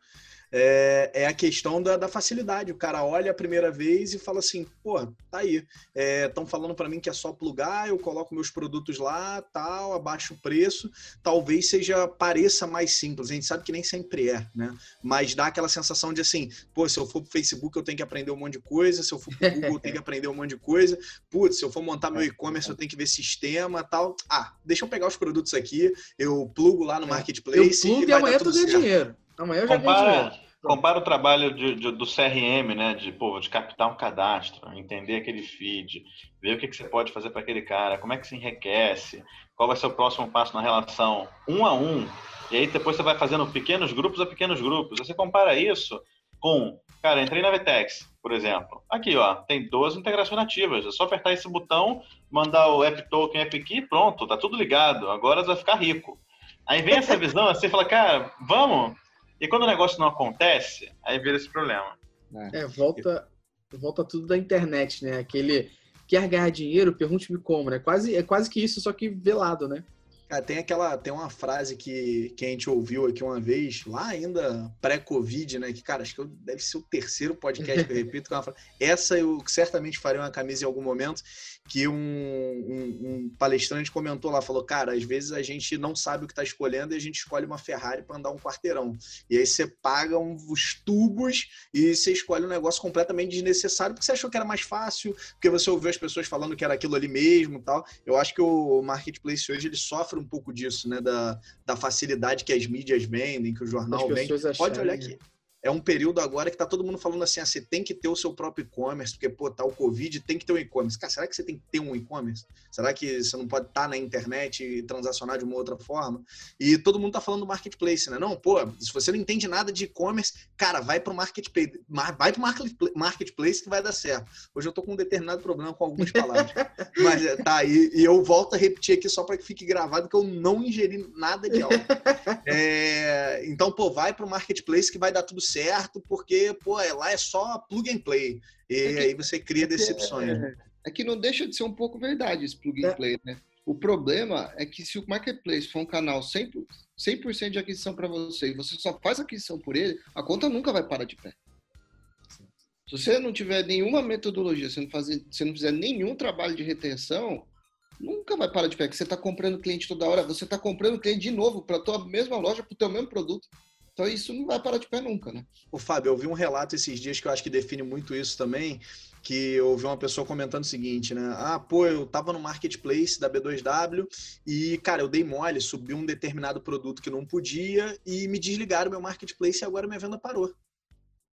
É, é a questão da, da, facilidade. O cara olha a primeira vez e fala assim, pô, tá aí. Estão é, falando para mim que é só plugar, eu coloco meus produtos lá, tal, abaixo o preço. Talvez seja, pareça mais simples. A gente sabe que nem sempre é, né? Mas dá aquela sensação de assim, pô, se eu for pro Facebook eu tenho que aprender um monte de coisa, se eu for pro Google eu tenho que aprender um monte de coisa. Putz, se eu for montar meu e-commerce eu tenho que ver sistema, tal. Ah, deixa eu pegar os produtos aqui, eu plugo lá no é. marketplace. Eu plugo e, e amanhã tu ganha dinheiro. Amanhã eu já compara. Compara o trabalho de, de, do CRM, né? De, pô, de captar um cadastro, entender aquele feed, ver o que, que você pode fazer para aquele cara, como é que se enriquece, qual vai ser o próximo passo na relação um a um. E aí depois você vai fazendo pequenos grupos a pequenos grupos. Você compara isso com, cara, entrei na Vtex, por exemplo. Aqui, ó, tem duas integrações nativas. É só apertar esse botão, mandar o app token, app key, pronto, tá tudo ligado. Agora você vai ficar rico. Aí vem essa visão assim, fala, cara, vamos. E quando o negócio não acontece, aí vira esse problema. É, volta, volta tudo da internet, né? Aquele quer ganhar dinheiro, pergunte-me como, né? Quase, é quase que isso, só que velado, né? Cara, tem aquela, tem uma frase que, que a gente ouviu aqui uma vez, lá ainda pré-Covid, né? Que, cara, acho que deve ser o terceiro podcast que eu repito. Com uma frase. Essa eu certamente faria uma camisa em algum momento, que um, um, um, palestrante comentou lá, falou, cara, às vezes a gente não sabe o que está escolhendo e a gente escolhe uma Ferrari para andar um quarteirão. E aí você paga os tubos e você escolhe um negócio completamente desnecessário porque você achou que era mais fácil, porque você ouviu as pessoas falando que era aquilo ali mesmo tal. Eu acho que o marketplace hoje ele sofre um pouco disso, né? Da, da facilidade que as mídias vendem, que o jornal vende. Pode olhar aqui é um período agora que tá todo mundo falando assim, ah, você tem que ter o seu próprio e-commerce, porque, pô, tá o Covid, tem que ter um e-commerce. Cara, será que você tem que ter um e-commerce? Será que você não pode estar tá na internet e transacionar de uma outra forma? E todo mundo tá falando do marketplace, né? Não, pô, se você não entende nada de e-commerce, cara, vai pro marketplace, vai pro marketplace que vai dar certo. Hoje eu tô com um determinado problema com algumas palavras. Mas é, tá, e, e, eu volto a repetir aqui só para que fique gravado que eu não ingeri nada de algo. É, então, pô, vai pro marketplace que vai dar tudo certo, porque, pô, é, lá é só plug and play. E é que, aí você cria é decepções. É, é, que não deixa de ser um pouco verdade esse plug and é. play, né? O problema é que se o marketplace for um canal 100%, 100 de aquisição para você e você só faz aquisição por ele, a conta nunca vai parar de pé. Se você não tiver nenhuma metodologia, se não, fazer, se não fizer nenhum trabalho de retenção, nunca vai parar de pé. Que você está comprando cliente toda hora, você está comprando cliente de novo para a tua mesma loja, para o teu mesmo produto. Então isso não vai parar de pé nunca, né? O Fábio, eu vi um relato esses dias que eu acho que define muito isso também, que eu ouvi uma pessoa comentando o seguinte, né? Ah, pô, eu tava no marketplace da B2W e, cara, eu dei mole, subi um determinado produto que não podia e me desligaram meu marketplace e agora minha venda parou.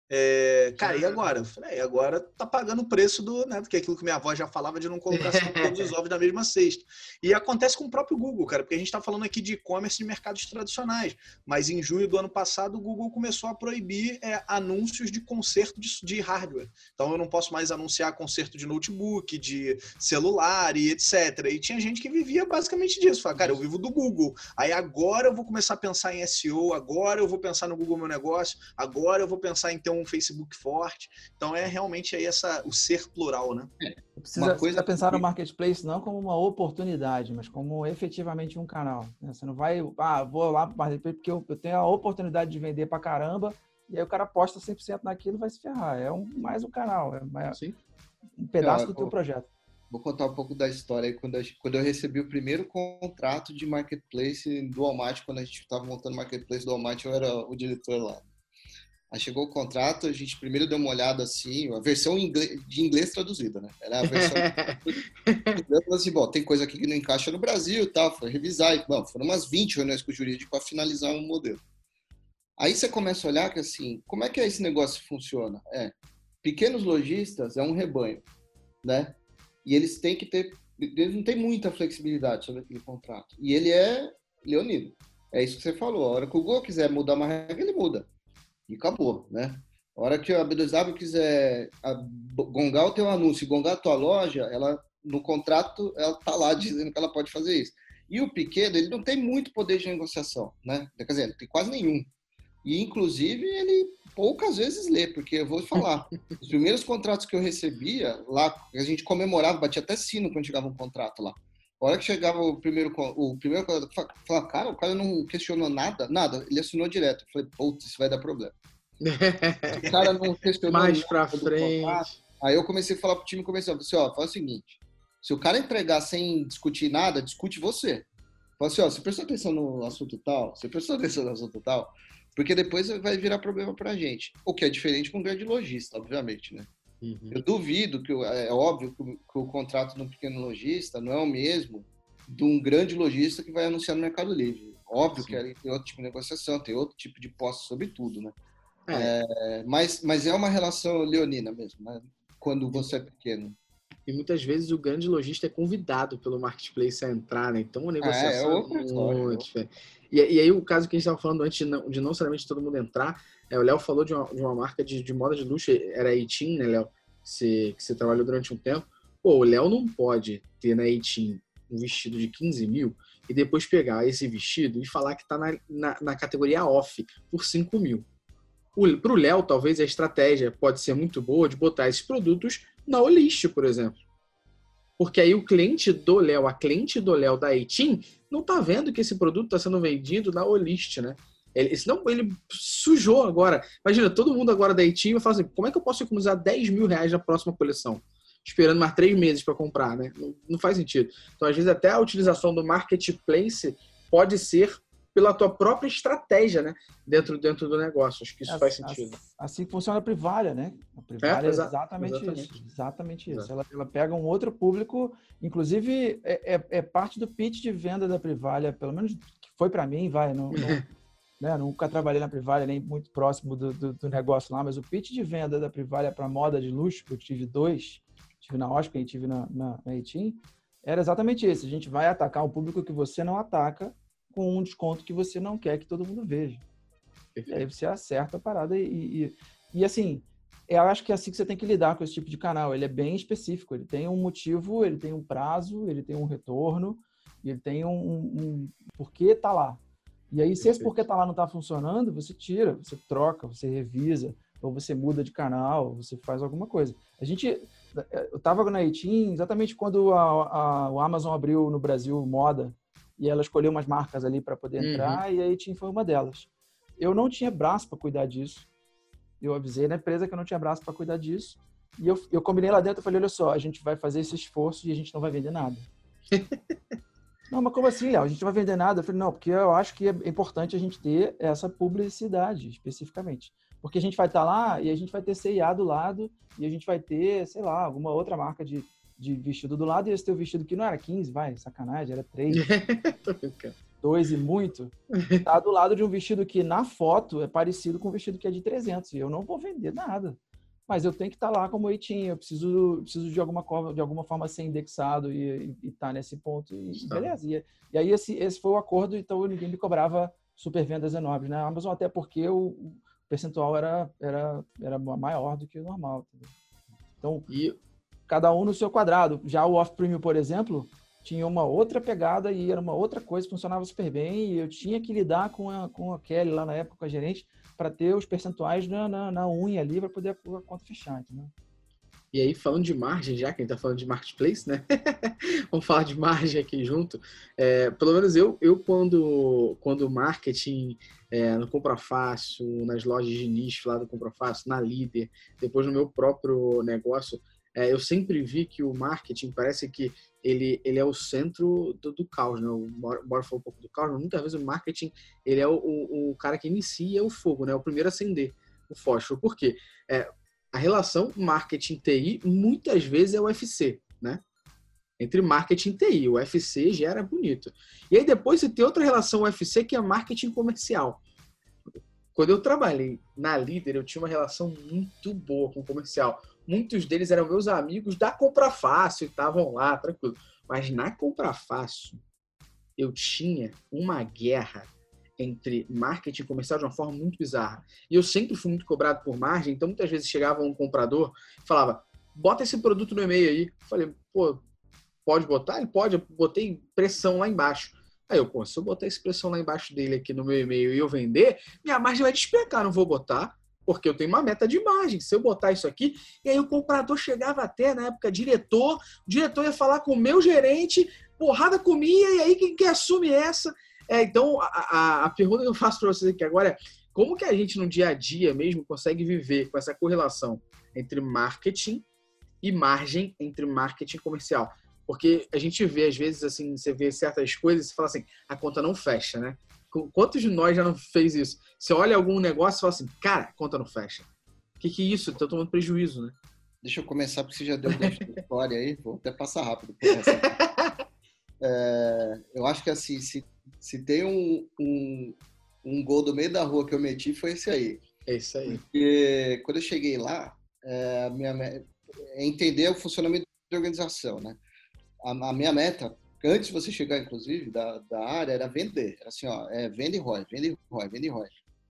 É, cara, e agora? Eu falei, agora tá pagando o preço do, né? Porque aquilo que minha avó já falava de não colocar todos os ovos na mesma cesta. E acontece com o próprio Google, cara, porque a gente tá falando aqui de e-commerce de mercados tradicionais. Mas em junho do ano passado, o Google começou a proibir é, anúncios de conserto de, de, hardware. Então eu não posso mais anunciar conserto de notebook, de celular e etc. E tinha gente que vivia basicamente disso. Fala, cara, eu vivo do Google. Aí agora eu vou começar a pensar em SEO, agora eu vou pensar no Google Meu Negócio, agora eu vou pensar em ter um um Facebook forte. Então é realmente aí essa, o ser plural, né? É. Precisa, uma coisa pensar no marketplace não como uma oportunidade, mas como efetivamente um canal. Né? Você não vai, ah, vou lá para o marketplace porque eu, eu, tenho a oportunidade de vender para caramba, e aí o cara aposta 100% naquilo vai se ferrar. É um, mais um canal, é mais, um pedaço eu, do teu projeto. Vou contar um pouco da história. Quando eu, quando eu recebi o primeiro contrato de marketplace do Walmart, quando a gente estava montando o marketplace do Walmart, eu era o diretor lá. Aí chegou o contrato, a gente primeiro deu uma olhada assim, a versão de inglês traduzida, né? Era a versão. eu falei assim, bom, tem coisa aqui que não encaixa no Brasil e tal, foi revisar. E, bom, foram umas 20 reuniões com o jurídico para finalizar um modelo. Aí você começa a olhar que assim, como é que esse negócio funciona? É, pequenos lojistas é um rebanho, né? E eles têm que ter, eles não têm muita flexibilidade sobre aquele contrato. E ele é leonino. É isso que você falou. A hora que o Google quiser mudar uma regra, ele muda e acabou, né? A hora que a B2W quiser gongar o teu anúncio, gongar a tua loja, ela no contrato ela tá lá dizendo que ela pode fazer isso. E o pequeno, ele não tem muito poder de negociação, né? Quer dizer, tem quase nenhum. E inclusive ele poucas vezes lê, porque eu vou falar, os primeiros contratos que eu recebia lá, a gente comemorava, batia até sino quando chegava um contrato lá. A hora que chegava o primeiro, o primeiro falava, cara, o cara não questionou nada, nada, ele assinou direto. Eu falei, putz, isso vai dar problema. o cara não questionou Mais pra frente. Aí eu comecei a falar pro time começando, assim, ó, fala o seguinte, se o cara entregar sem discutir nada, discute você. Fala assim, ó, você prestou atenção no assunto tal? Você prestou atenção no assunto tal? Porque depois vai virar problema pra gente. O que é diferente com um grande lojista, obviamente, né? Uhum. Eu duvido que, é óbvio que o, que o contrato de um pequeno lojista não é o mesmo de um grande lojista que vai anunciar no Mercado Livre. Óbvio Sim. que ali tem outro tipo de negociação, tem outro tipo de posse sobre tudo, né? É. É, mas, mas é uma relação leonina mesmo, né? Quando você é pequeno. E muitas vezes o grande lojista é convidado pelo marketplace a entrar, né? Então a negociação é, é, outra muito diferente. E, e, aí o caso que a gente estava falando antes de não, de não necessariamente todo mundo entrar, é, o Léo falou de uma, de uma marca de, de, moda de luxo, era a Eitin, né, Léo? Que você, trabalhou durante um tempo. Pô, o Léo não pode ter na Eitin um vestido de 15 mil e depois pegar esse vestido e falar que está na, na, na, categoria off por 5 mil. Para o Léo, talvez a estratégia pode ser muito boa de botar esses produtos na Olist, por exemplo. Porque aí o cliente do Léo, a cliente do Léo da Eitin, não está vendo que esse produto está sendo vendido na Olist, né? Ele, senão ele sujou agora. Imagina, todo mundo agora da Eitin vai falar assim, como é que eu posso economizar 10 mil reais na próxima coleção? esperando mais três meses para comprar, né? Não, não, faz sentido. Então, às vezes, até a utilização do marketplace pode ser pela tua própria estratégia, né? Dentro, dentro do negócio. Acho que isso faz sentido. Assim, funciona a Privalha, né? A Privalha é, é exatamente, exatamente, isso. Exatamente isso. Ela, ela, pega um outro público, inclusive é, é, é, parte do pitch de venda da Privalha, pelo menos que foi para mim, vai, não, não né? Nunca trabalhei na Privalha, nem muito próximo do, do, do, negócio lá, mas o pitch de venda da Privalha para moda de luxo, que eu tive dois, tive na Oscar e tive na, na, na Etim, era exatamente esse. A gente vai atacar um público que você não ataca com um desconto que você não quer que todo mundo veja. E aí você acerta a parada e, e, e, assim, eu acho que é assim que você tem que lidar com esse tipo de canal. Ele é bem específico, ele tem um motivo, ele tem um prazo, ele tem um retorno, ele tem um, um, um porquê tá lá. E aí, se esse porquê tá lá não tá funcionando, você tira, você troca, você revisa, ou você muda de canal, você faz alguma coisa. A gente, eu estava na Eitin exatamente quando a, a, o Amazon abriu no Brasil moda e ela escolheu umas marcas ali para poder uhum. entrar e a Eitin foi uma delas. Eu não tinha braço para cuidar disso. Eu avisei na empresa que eu não tinha braço para cuidar disso. E eu, eu combinei lá dentro, eu falei, olha só, a gente vai fazer esse esforço e a gente não vai vender nada. não, mas como assim, Léo? A gente não vai vender nada? Eu falei, não, porque eu acho que é importante a gente ter essa publicidade, especificamente. Porque a gente vai estar tá lá e a gente vai ter CIA do lado e a gente vai ter, sei lá, alguma outra marca de, de vestido do lado e esse teu vestido que não era 15, vai, sacanagem, era 3. 2 e muito, tá do lado de um vestido que na foto é parecido com um vestido que é de 300 e eu não vou vender nada. Mas eu tenho que estar tá lá como eitinho, eu preciso, preciso de, alguma, de alguma forma ser indexado e estar tá nesse ponto. E, beleza. E, e, aí esse, esse foi o acordo, então ninguém me cobrava super vendas enormes na né? Amazon, até porque o, percentual era, era, era maior do que o normal. Então, e... cada um no seu quadrado. Já o off-premium, por exemplo, tinha uma outra pegada e era uma outra coisa, funcionava super bem. E eu tinha que lidar com a, com a Kelly lá na época, com a gerente, para ter os percentuais na, na, na unha ali para poder a conta fechar. Entendeu? E aí, falando de margem, já que a gente está falando de marketplace, né? Vamos falar de margem aqui junto. É, pelo menos eu, eu quando, quando marketing é, no Compra Fácil, nas lojas de nicho lá do Compra Fácil, na Líder, depois no meu próprio negócio, é, eu sempre vi que o marketing parece que ele, ele é o centro do, do caos, né? O Bora falou um pouco do caos, mas muitas vezes o marketing ele é o, o, o, cara que inicia o fogo, né? O primeiro a acender o fósforo. Por quê? É, a relação marketing-TI muitas vezes é o UFC, né? Entre marketing e TI. O UFC gera bonito. E aí depois você tem outra relação UFC que é marketing comercial. Quando eu trabalhei na Líder, eu tinha uma relação muito boa com o comercial. Muitos deles eram meus amigos da Compra Fácil estavam lá, tranquilo. Mas na Compra Fácil, eu tinha uma guerra entre marketing comercial de uma forma muito bizarra. E eu sempre fui muito cobrado por margem, então muitas vezes chegava um comprador e falava: bota esse produto no e-mail aí. Eu falei, pô, pode botar? Ele pode, eu botei pressão lá embaixo. Aí eu, pô, se eu botar essa pressão lá embaixo dele aqui no meu e-mail e eu vender, minha margem vai despecar, não vou botar, porque eu tenho uma meta de margem. Se eu botar isso aqui, e aí o comprador chegava até, na época, diretor, o diretor ia falar com o meu gerente, porrada comia, e aí quem que assume essa? É, então, a, a, a, pergunta que eu faço para vocês aqui agora é como que a gente no dia a dia mesmo consegue viver com essa correlação entre marketing e margem entre marketing comercial? Porque a gente vê, às vezes, assim, você vê certas coisas e fala assim, a conta não fecha, né? Quantos de nós já não fez isso? Você olha algum negócio e fala assim, cara, conta não fecha. O que, que é isso? Estou tomando prejuízo, né? Deixa eu começar, porque você já deu uma história aí, vou até passar rápido. É, eu acho que assim, se, se tem um, um, um, gol do meio da rua que eu meti, foi esse aí. É isso aí. Porque quando eu cheguei lá, é, minha, é entender o funcionamento da organização, né? A, a, minha meta, antes de você chegar, inclusive, da, da área, era vender. Era assim, ó, é, vende ROI, vende ROI, vende ROI.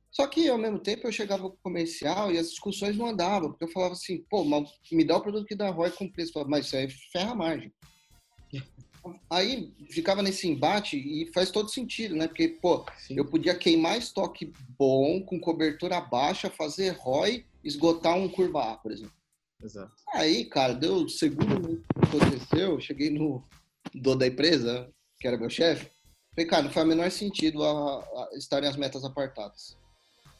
Só que, ao mesmo tempo, eu chegava com o comercial e as discussões não andavam, porque eu falava assim, pô, mas me dá o produto que dá ROI com preço. Mas isso aí ferra a margem. Aí ficava nesse embate e faz todo sentido, né? Porque, pô, Sim. eu podia queimar estoque bom, com cobertura baixa, fazer ROI, esgotar um curva A, por exemplo. Exato. Aí, cara, deu segundo que aconteceu, cheguei no do da empresa, que era meu chefe, falei, cara, não faz o menor sentido a, a estarem as metas apartadas.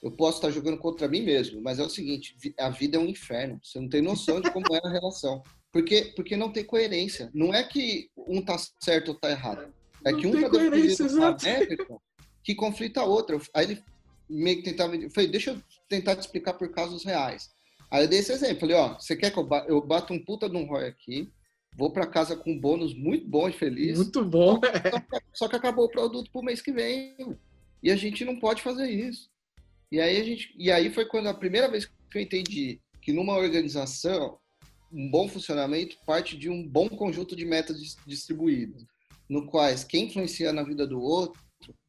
Eu posso estar jogando contra mim mesmo, mas é o seguinte, a vida é um inferno. Você não tem noção de como é a relação. Porque, porque não tem coerência. Não é que um tá certo ou tá errado. É não que um tá coerência, exato. que conflita a outra. Aí ele meio que tentava. Eu falei, deixa eu tentar te explicar por casos reais. Aí eu dei esse exemplo. Falei, ó, você quer que eu, eu bato um puta de um ROI aqui, vou para casa com um bônus muito bom e feliz. Muito bom. Só que, só que acabou o produto pro mês que vem. E a gente não pode fazer isso. E aí a gente, e aí foi quando a primeira vez que eu entendi que numa organização um bom funcionamento parte de um bom conjunto de metas distribuídas, no quais quem influencia na vida do outro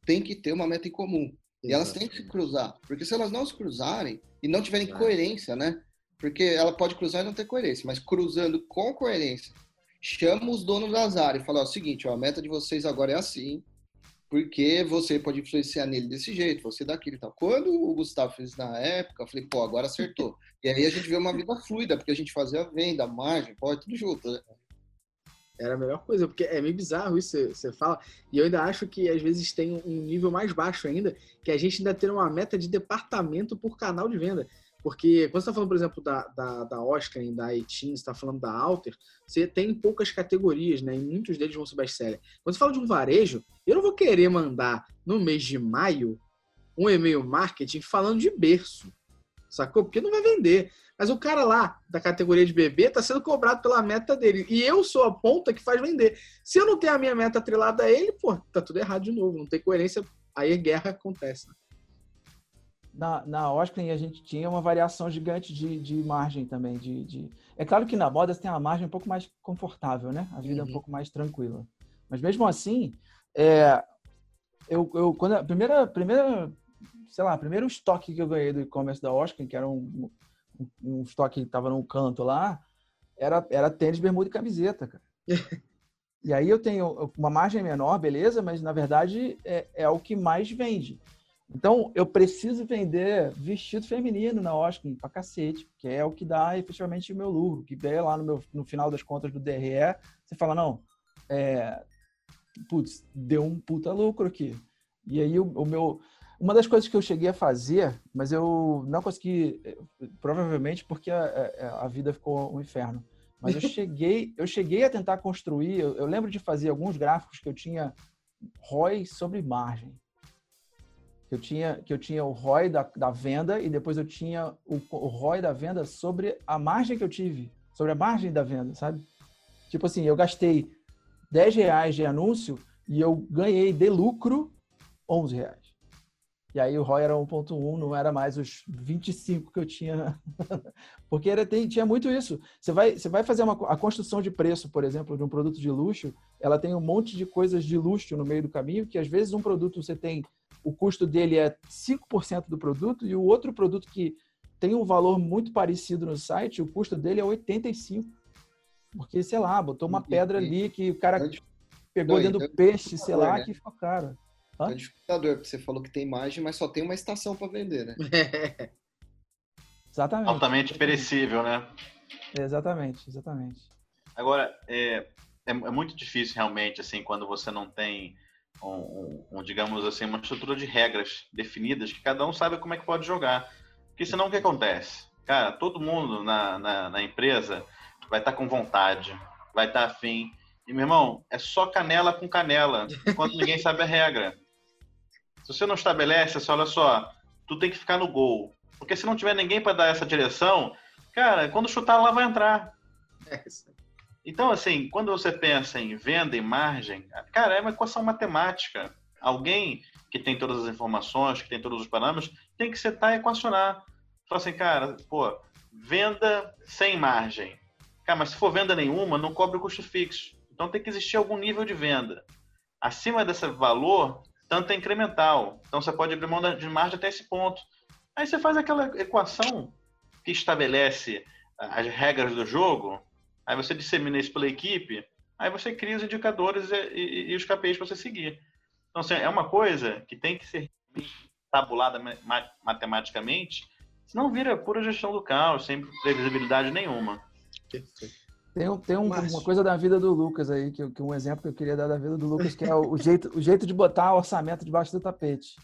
tem que ter uma meta em comum. E elas têm que se cruzar, porque se elas não se cruzarem e não tiverem coerência, né? Porque ela pode cruzar e não ter coerência, mas cruzando com coerência, chama os donos das áreas e fala: ó, seguinte, ó, a meta de vocês agora é assim, porque você pode influenciar nele desse jeito, você daquele tal. Quando o Gustavo fez na época, eu falei, pô, agora acertou. E aí a gente vê uma vida fluida, porque a gente fazia venda, margem, pode tudo junto, né? Era a melhor coisa, porque é meio bizarro isso que você fala. E eu ainda acho que às vezes tem um nível mais baixo ainda, que a gente ainda tem uma meta de departamento por canal de venda. Porque quando você está falando, por exemplo, da, da, da Oscar da Etin, está falando da Alter, você tem poucas categorias, né? E muitos deles vão ser best-seller. Quando você fala de um varejo, eu não vou querer mandar no mês de maio um e-mail marketing falando de berço, sacou? Porque não vai vender. Mas o cara lá da categoria de bebê está sendo cobrado pela meta dele. E eu sou a ponta que faz vender. Se eu não tenho a minha meta atrelada a ele, pô, tá tudo errado de novo. Não tem coerência, aí a guerra acontece. Né? Na, na Oscar a gente tinha uma variação gigante de, de margem também. De, de... É claro que na moda você tem uma margem um pouco mais confortável, né? A vida uhum. é um uhum. pouco mais tranquila. Mas mesmo assim, é, eu, eu quando a primeira, primeira, sei lá, primeiro estoque que eu ganhei do e-commerce da Oscar, que era um, um, um estoque que estava num canto lá, era, era tênis, bermuda e camiseta, cara. e aí eu tenho uma margem menor, beleza, mas na verdade é, é o que mais vende. Então, eu preciso vender vestido feminino na Oscar pra cacete, que é o que dá efetivamente o meu lucro. Que vem lá no, meu, no final das contas do DRE, você fala, não, é, putz, deu um puta lucro aqui. E aí, o, o, meu. Uma das coisas que eu cheguei a fazer, mas eu não consegui, provavelmente porque a, a, a vida ficou um inferno. Mas eu cheguei, eu cheguei a tentar construir. Eu, eu lembro de fazer alguns gráficos que eu tinha ROI sobre margem que eu tinha, que eu tinha o ROI da, da venda e depois eu tinha o, o ROI da venda sobre a margem que eu tive, sobre a margem da venda, sabe? Tipo assim, eu gastei 10 reais de anúncio e eu ganhei de lucro 11 reais. E aí o ROI era 1.1, não era mais os 25 que eu tinha. Porque era, tem, tinha muito isso. Você vai, você vai fazer uma, a construção de preço, por exemplo, de um produto de luxo, ela tem um monte de coisas de luxo no meio do caminho, que às vezes um produto você tem o custo dele é 5% do produto e o outro produto que tem um valor muito parecido no site, o custo dele é 85%. Porque, sei lá, botou uma pedra ali que o cara pegou dentro do peixe, sei lá, né? que ficou caro. É dificultador, porque você falou que tem imagem, mas só tem uma estação para vender, né? exatamente. Altamente perecível, né? Exatamente, exatamente. Agora, é, é, é, muito difícil realmente, assim, quando você não tem um, um, digamos assim, uma estrutura de regras definidas que cada um sabe como é que pode jogar. Porque senão o que acontece? Cara, todo mundo na, na, na empresa vai estar tá com vontade, vai estar tá afim. E, meu irmão, é só canela com canela, enquanto ninguém sabe a regra. Se você não estabelece, você olha só, tu tem que ficar no gol. Porque se não tiver ninguém para dar essa direção, cara, quando chutar lá vai entrar. É então, assim, quando você pensa em venda e margem, cara, é uma equação matemática. Alguém que tem todas as informações, que tem todos os parâmetros, tem que sentar e equacionar. Fala assim, cara, pô, venda sem margem. Cara, mas se for venda nenhuma, não cobre o custo fixo. Então tem que existir algum nível de venda. Acima desse valor, tanto é incremental. Então você pode abrir mão de margem até esse ponto. Aí você faz aquela equação que estabelece as regras do jogo, aí você dissemina isso pela equipe, aí você cria os indicadores e, e, e os KPIs para você seguir. Então, assim, é uma coisa que tem que ser tabulada matematicamente, senão vira pura gestão do caos, sem previsibilidade nenhuma. Tem, tem um, uma coisa da vida do Lucas aí, que, que, um exemplo que eu queria dar da vida do Lucas, que é o, o jeito, o jeito de botar orçamento debaixo do tapete.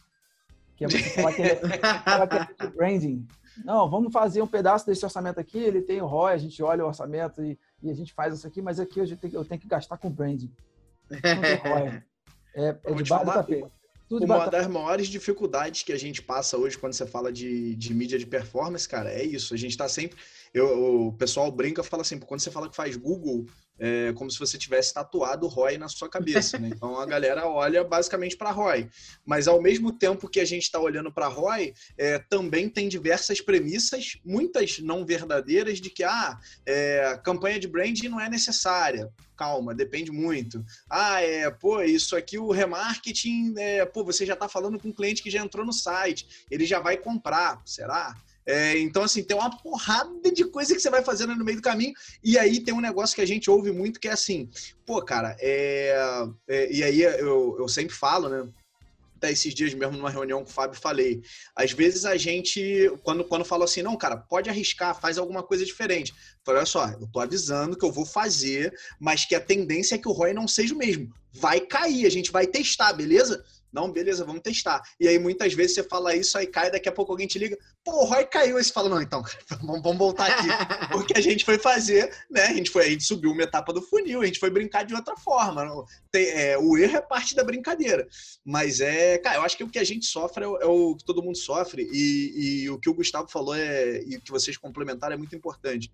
Que é você falar que é, falar que é branding. Não, vamos fazer um pedaço desse orçamento aqui, ele tem o ROI, a gente olha o orçamento e, e a gente faz isso aqui, mas aqui eu tenho, eu tenho que gastar com branding. É, é do tapete. Tudo uma das maiores dificuldades que a gente passa hoje quando você fala de, de mídia de performance, cara, é isso. A gente está sempre. Eu, o pessoal brinca fala assim, quando você fala que faz Google, é como se você tivesse tatuado ROI na sua cabeça, né? Então a galera olha basicamente para ROI. Mas ao mesmo tempo que a gente está olhando para ROI, é, também tem diversas premissas, muitas não verdadeiras, de que ah, é, campanha de branding não é necessária. Calma, depende muito. Ah, é, pô, isso aqui o remarketing, é, pô, você já está falando com um cliente que já entrou no site, ele já vai comprar, será? É, então, assim, tem uma porrada de coisa que você vai fazendo no meio do caminho. E aí tem um negócio que a gente ouve muito que é assim, pô, cara, é, é, e aí eu, eu sempre falo, né? Até esses dias mesmo numa reunião com o Fábio falei. Às vezes a gente, quando, quando fala assim, não, cara, pode arriscar, faz alguma coisa diferente. Falei, olha só, eu tô avisando que eu vou fazer, mas que a tendência é que o ROI não seja o mesmo. Vai cair, a gente vai testar, beleza? Não, beleza, vamos testar. E aí muitas vezes você fala isso, aí cai, daqui a pouco alguém te liga, pô, o Roy caiu. Aí você fala, não, então, vamos, vamos voltar aqui. Porque a gente foi fazer, né? A gente, foi, a gente subiu uma etapa do funil, a gente foi brincar de outra forma. Tem, é, o erro é parte da brincadeira. Mas é, cara, eu acho que o que a gente sofre é o, é o que todo mundo sofre. E, e, o que o Gustavo falou é, e que vocês complementaram é muito importante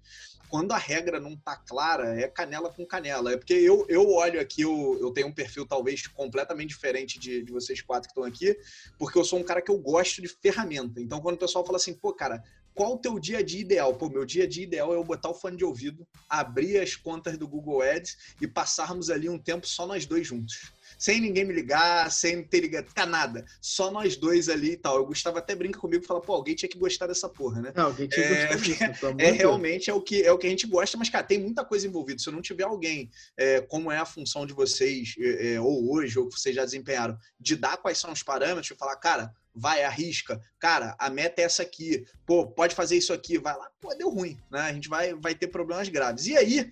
quando a regra não tá clara, é canela com canela. É porque eu, eu olho aqui, eu, eu tenho um perfil talvez completamente diferente de, de vocês quatro que estão aqui, porque eu sou um cara que eu gosto de ferramenta. Então, quando o pessoal fala assim, pô, cara, qual o teu dia a dia ideal? Pô, meu dia a dia ideal é eu botar o fone de ouvido, abrir as contas do Google Ads e passarmos ali um tempo só nós dois juntos sem ninguém me ligar, sem ter ligado, ficar nada. Só nós dois ali e tal. Eu Gustavo até brinca comigo e fala, pô, alguém tinha que gostar dessa porra, né? Não, alguém tinha que é, gostar disso. É, realmente é o, que, é o que a gente gosta, mas, cara, tem muita coisa envolvida. Se eu não tiver alguém, é, como é a função de vocês, é, é ou hoje, ou que vocês já desempenharam, de dar quais são os parâmetros e falar, cara, vai, arrisca. Cara, a meta é essa aqui. Pô, pode fazer isso aqui, vai lá. Pô, deu ruim, né? A gente vai, vai ter problemas graves. E aí,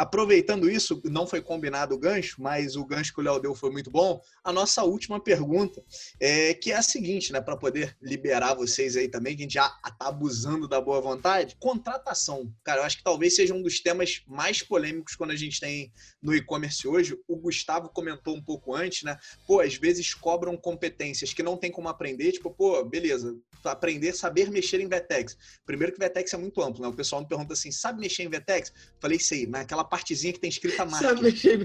Aproveitando isso, não foi combinado o gancho, mas o gancho que o Léo deu foi muito bom. A nossa última pergunta, é, que é a seguinte, né, para poder liberar vocês aí também, que a gente já está abusando da boa vontade. Contratação. Cara, eu acho que talvez seja um dos temas mais polêmicos quando a gente tem no e-commerce hoje. O Gustavo comentou um pouco antes, né? Pô, às vezes cobram competências que não tem como aprender. Tipo, pô, beleza, aprender, saber mexer em Vetex. Primeiro que Vetex é muito amplo, né? O pessoal me pergunta assim, sabe mexer em Vetex? Falei, sei, naquela partezinha que tem escrita marca.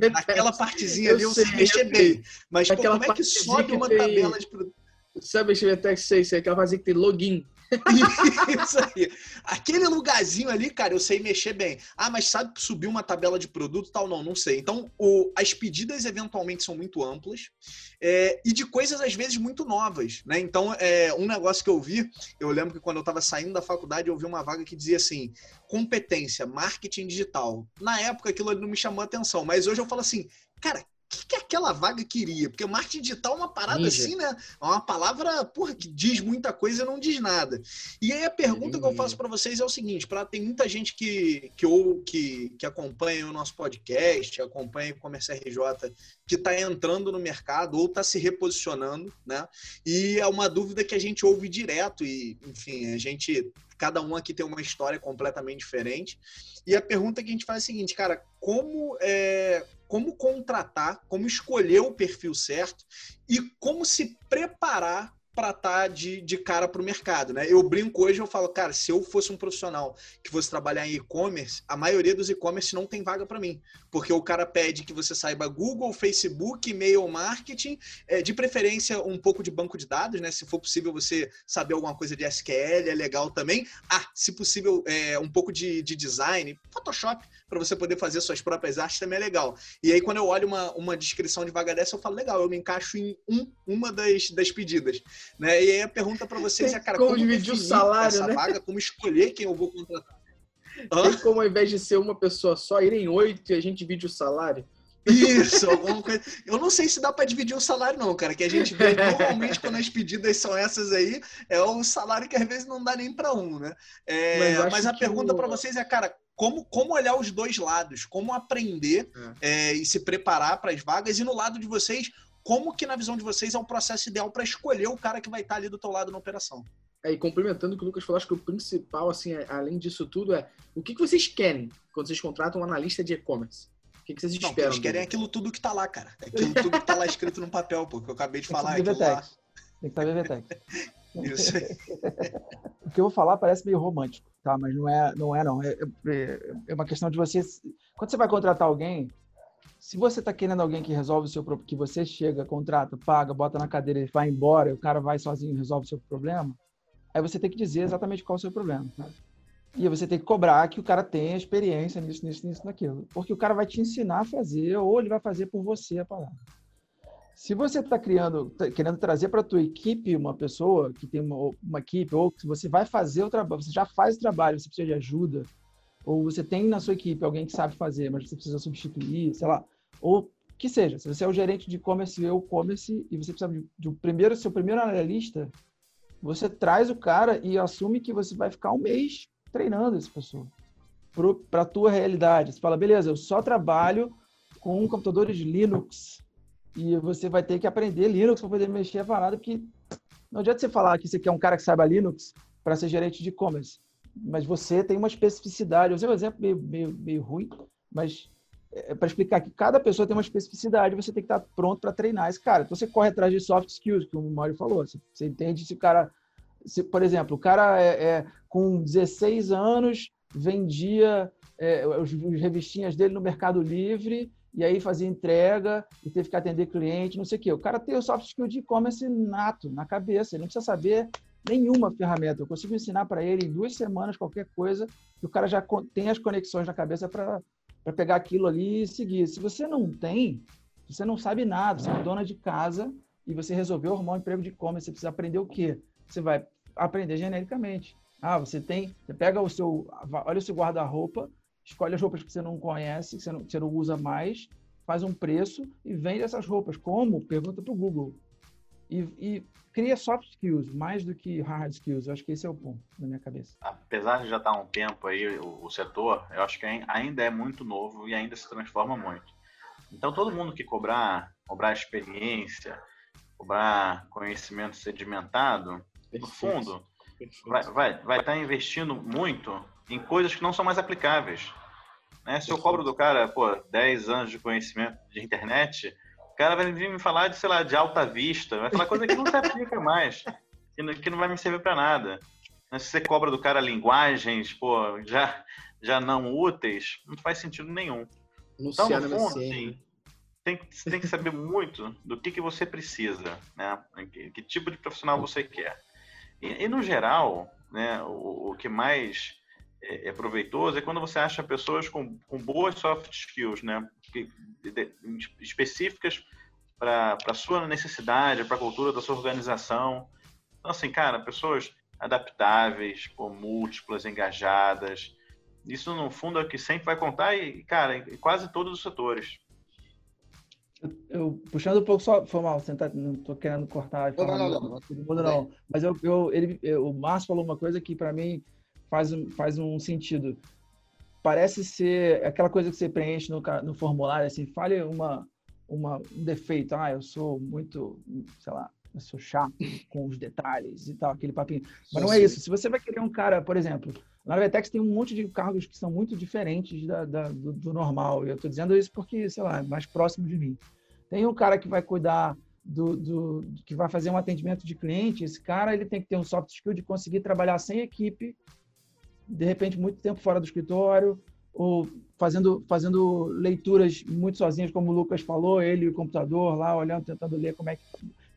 Naquela partezinha eu ali eu sei, sei mexer bem. Mas pô, como é que sobe uma tem... tabela de produto? Sabe mexer em Vetex? Sei, sei. Aquela partezinha que tem login. Isso aí. Aquele lugarzinho ali, cara, eu sei mexer bem. Ah, mas sabe que subiu uma tabela de produto tal? Não, não sei. Então, o, as pedidas eventualmente são muito amplas é, e de coisas às vezes muito novas, né? Então, é, um negócio que eu vi, eu lembro que quando eu estava saindo da faculdade, eu vi uma vaga que dizia assim: competência, marketing digital. Na época aquilo não me chamou a atenção, mas hoje eu falo assim, cara, que, que aquela vaga queria? Porque marketing digital é uma parada Ninja. assim, né? É uma palavra, porra, que diz muita coisa e não diz nada. E aí a pergunta que eu faço para vocês é o seguinte: pra, tem muita gente que, que, ou, que, que acompanha o nosso podcast, acompanha o Comércio RJ, que está entrando no mercado ou está se reposicionando, né? E é uma dúvida que a gente ouve direto e, enfim, a gente cada um aqui tem uma história completamente diferente. E a pergunta que a gente faz é a seguinte, cara, como é, como contratar, como escolher o perfil certo e como se preparar para estar tá de, de cara para o mercado, né? Eu brinco hoje, eu falo, cara, se eu fosse um profissional que fosse trabalhar em e-commerce, a maioria dos e-commerce não tem vaga para mim, porque o cara pede que você saiba Google, Facebook, e-mail marketing, é, de preferência um pouco de banco de dados, né? Se for possível você saber alguma coisa de SQL, é legal também. Ah, se possível, é, um pouco de, de design, Photoshop, para você poder fazer suas próprias artes também é legal. E aí, quando eu olho uma, uma descrição de vaga dessa, eu falo, legal, eu me encaixo em um, uma das, das pedidas. Né? E aí a pergunta para vocês é, cara, como, como dividir o salário, essa né? vaga, como escolher quem eu vou contratar? Tem como, ao invés de ser uma pessoa só, irem oito e a gente divide o salário? Isso, alguma coisa. Eu não sei se dá para dividir o salário, não, cara. Que a gente vê normalmente quando as pedidas são essas aí, é o salário que às vezes não dá nem para um, né? É, mas, mas, a pergunta para vocês é, cara, como, como olhar os dois lados, como aprender é. É, e se preparar para as vagas, e no lado de vocês, como que na visão de vocês é o processo ideal para escolher o cara que vai estar ali do teu lado na operação. É, e complementando o que o Lucas falou, acho que o principal, assim, é, além disso tudo, é o que, que vocês querem quando vocês contratam um analista de e-commerce? O que, que vocês esperam? eles querem aquilo tudo que está lá, cara. É aquilo tudo que está lá escrito no papel, pô, que eu acabei de Tem falar. Que lá. Tem que estar BVTEX. Isso aí. o que eu vou falar parece meio romântico, tá? Mas não é, não é não. É, é, é uma questão de você. Quando você vai contratar alguém, se você está querendo alguém que resolve o seu problema, que você chega, contrata, paga, bota na cadeira e vai embora, e o cara vai sozinho e resolve o seu problema, aí você tem que dizer exatamente qual é o seu problema. E você tem que cobrar que o cara tenha experiência nisso, nisso, nisso, naquilo. Porque o cara vai te ensinar a fazer, ou ele vai fazer por você a palavra. Se você está criando, tá querendo trazer para a tua equipe uma pessoa que tem uma, uma equipe, ou que você vai fazer o trabalho, você já faz o trabalho, você precisa de ajuda, ou você tem na sua equipe alguém que sabe fazer, mas você precisa substituir, sei lá, ou que seja, se você é o gerente de e-commerce eu e-commerce e você precisa de, um primeiro, seu primeiro analista, você traz o cara e assume que você vai ficar um mês treinando essa pessoa para a tua realidade. Você fala, beleza, eu só trabalho com computadores Linux, e você vai ter que aprender Linux para poder mexer a parada, porque não adianta você falar que você quer um cara que saiba Linux para ser gerente de e-commerce, mas você tem uma especificidade. Eu usei um exemplo meio, meio, meio ruim, mas é, para explicar que cada pessoa tem uma especificidade, você tem que estar pronto para treinar esse cara. Então você corre atrás de soft skills, que o Mário falou. Você, você entende se o cara, se, por exemplo, o cara é, é com 16 anos vendia é, os, os revistinhas dele no Mercado Livre e aí fazia entrega e teve que atender cliente, não sei o quê. O cara tem o soft skill de e-commerce nato, na cabeça, ele não precisa saber nenhuma ferramenta. Eu consigo ensinar para ele em duas semanas qualquer coisa que o cara já tem as conexões na cabeça para pegar aquilo ali e seguir. Se você não tem, você não sabe nada, você é dona de casa e você resolveu arrumar um emprego de e-commerce, você precisa aprender o quê? Você vai aprender genericamente. Ah, você tem, você pega o seu, olha o seu guarda-roupa, escolhe as roupas que você não conhece, que você não, que você não usa mais, faz um preço e vende essas roupas. Como? Pergunta para o Google. E, e, cria soft skills mais do que hard skills. Eu acho que esse é o ponto na minha cabeça. Apesar de já estar há um tempo aí o, o setor, eu acho que ainda é muito novo e ainda se transforma muito. Então todo mundo que cobrar, cobrar experiência, cobrar conhecimento sedimentado, Perfeito. no fundo, Perfeito. vai estar vai, vai tá investindo muito em coisas que não são mais aplicáveis. Né? Se eu cobro do cara, pô, 10 anos de conhecimento de internet, o cara vai vir me falar de, sei lá, de alta vista, vai falar coisa que não se aplica mais, que não, que não vai me servir para nada. Se você cobra do cara linguagens, pô, já, já não úteis, não faz sentido nenhum. então, no fundo, assim, tem, tem que saber muito do que, que você precisa, né? Que, que tipo de profissional você quer. E, e no geral, né, o, o que mais é, é, proveitoso é quando você acha pessoas com, com boas soft skills, né? Que, de, específicas para a sua necessidade, para a cultura da sua organização. Então, assim, cara, pessoas adaptáveis, pô, múltiplas, engajadas. Isso, no fundo, é o que sempre vai contar e, cara, em quase todos os setores. eu, puxando um pouco só, foi mal, tá, não tô querendo cortar não, não, não, não, não. Mas eu, eu, ele, eu, o Márcio falou uma coisa que para mim faz, faz um sentido. Parece ser aquela coisa que você preenche no, no formulário, assim, fale uma, uma, um defeito. Ah, eu sou muito, sei lá, eu sou chato com os detalhes e tal, aquele papinho. Mas não é isso. Se você vai querer um cara, por exemplo, na Vetex tem um monte de cargos que são muito diferentes da, da do, do, normal. E eu estou dizendo isso porque, sei lá, é mais próximo de mim. Tem um cara que vai cuidar do, do, que vai fazer um atendimento de cliente. Esse cara ele tem que ter um soft skill de conseguir trabalhar sem equipe, de repente muito tempo fora do escritório, ou fazendo fazendo leituras muito sozinhos, como o Lucas falou, ele e o computador lá olhando, tentando ler como é que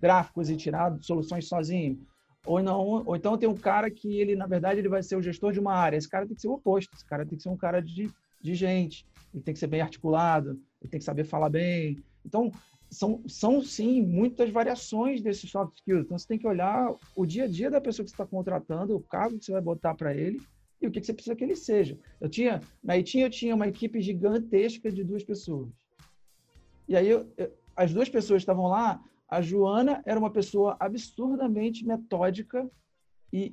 gráficos e tirar soluções sozinho ou não, ou então tem um cara que ele, na verdade, ele vai ser o gestor de uma área. Esse cara tem que ser o oposto. Esse cara tem que ser um cara de, de gente. Ele tem que ser bem articulado. Ele tem que saber falar bem. Então, são, são sim muitas variações desses soft skills. Então, você tem que olhar o dia a dia da pessoa que você está contratando, o cargo que você vai botar para ele e o que, que você precisa que ele seja. Eu tinha, na ITIN, eu tinha uma equipe gigantesca de duas pessoas. E aí, eu, eu, as duas pessoas estavam lá, a Joana era uma pessoa absurdamente metódica e,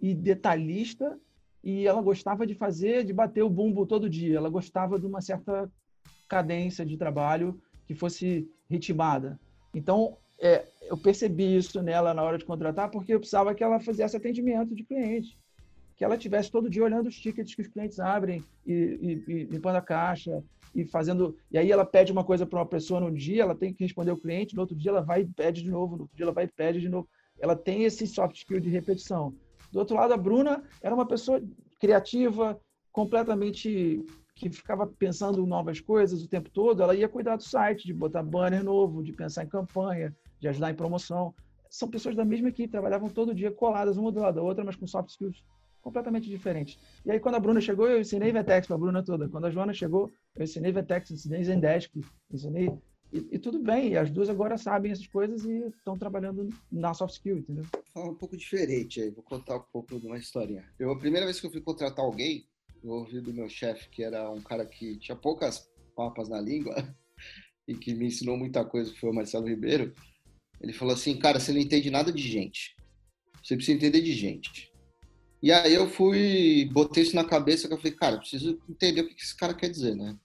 e, e, detalhista, e ela gostava de fazer, de bater o bumbo todo dia. Ela gostava de uma certa cadência de trabalho que fosse ritmada. Então, é, eu percebi isso nela na hora de contratar, porque eu precisava que ela fizesse atendimento de cliente. Que ela tivesse todo dia olhando os tickets que os clientes abrem e, e, e limpando a caixa, e fazendo. E aí ela pede uma coisa para uma pessoa num dia, ela tem que responder o cliente, no outro dia ela vai e pede de novo, no outro dia ela vai e pede de novo. Ela tem esse soft skill de repetição. Do outro lado, a Bruna era uma pessoa criativa, completamente que ficava pensando em novas coisas o tempo todo. Ela ia cuidar do site, de botar banner novo, de pensar em campanha, de ajudar em promoção. São pessoas da mesma equipe, trabalhavam todo dia coladas uma do lado da outra, mas com soft skills completamente diferentes. E aí, quando a Bruna chegou, eu ensinei Vetex para a Bruna toda. Quando a Joana chegou, eu ensinei Vetex, ensinei Zendesk, ensinei. E, e, tudo bem, e as duas agora sabem essas coisas e estão trabalhando na soft skill, entendeu? Falar um pouco diferente aí, vou contar um pouco de uma historinha. Eu, a primeira vez que eu fui contratar alguém, eu ouvi do meu chefe, que era um cara que tinha poucas papas na língua e que me ensinou muita coisa, foi o Marcelo Ribeiro. Ele falou assim: Cara, você não entende nada de gente. Você precisa entender de gente. E aí eu fui, botei isso na cabeça que eu falei, cara, preciso entender o que esse cara quer dizer, né?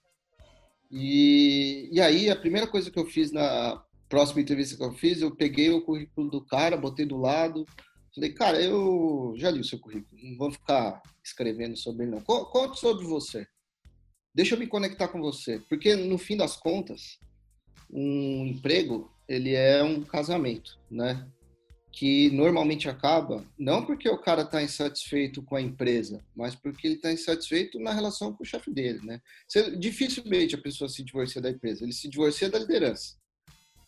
E, e aí a primeira coisa que eu fiz na próxima entrevista que eu fiz, eu peguei o currículo do cara, botei do lado, falei, cara, eu já li o seu currículo, não vou ficar escrevendo sobre ele não. Conte sobre você. Deixa eu me conectar com você, porque no fim das contas, um emprego, ele é um casamento, né? Que normalmente acaba não porque o cara está insatisfeito com a empresa, mas porque ele está insatisfeito na relação com o chefe dele, né? Você, dificilmente a pessoa se divorcia da empresa, ele se divorcia da liderança,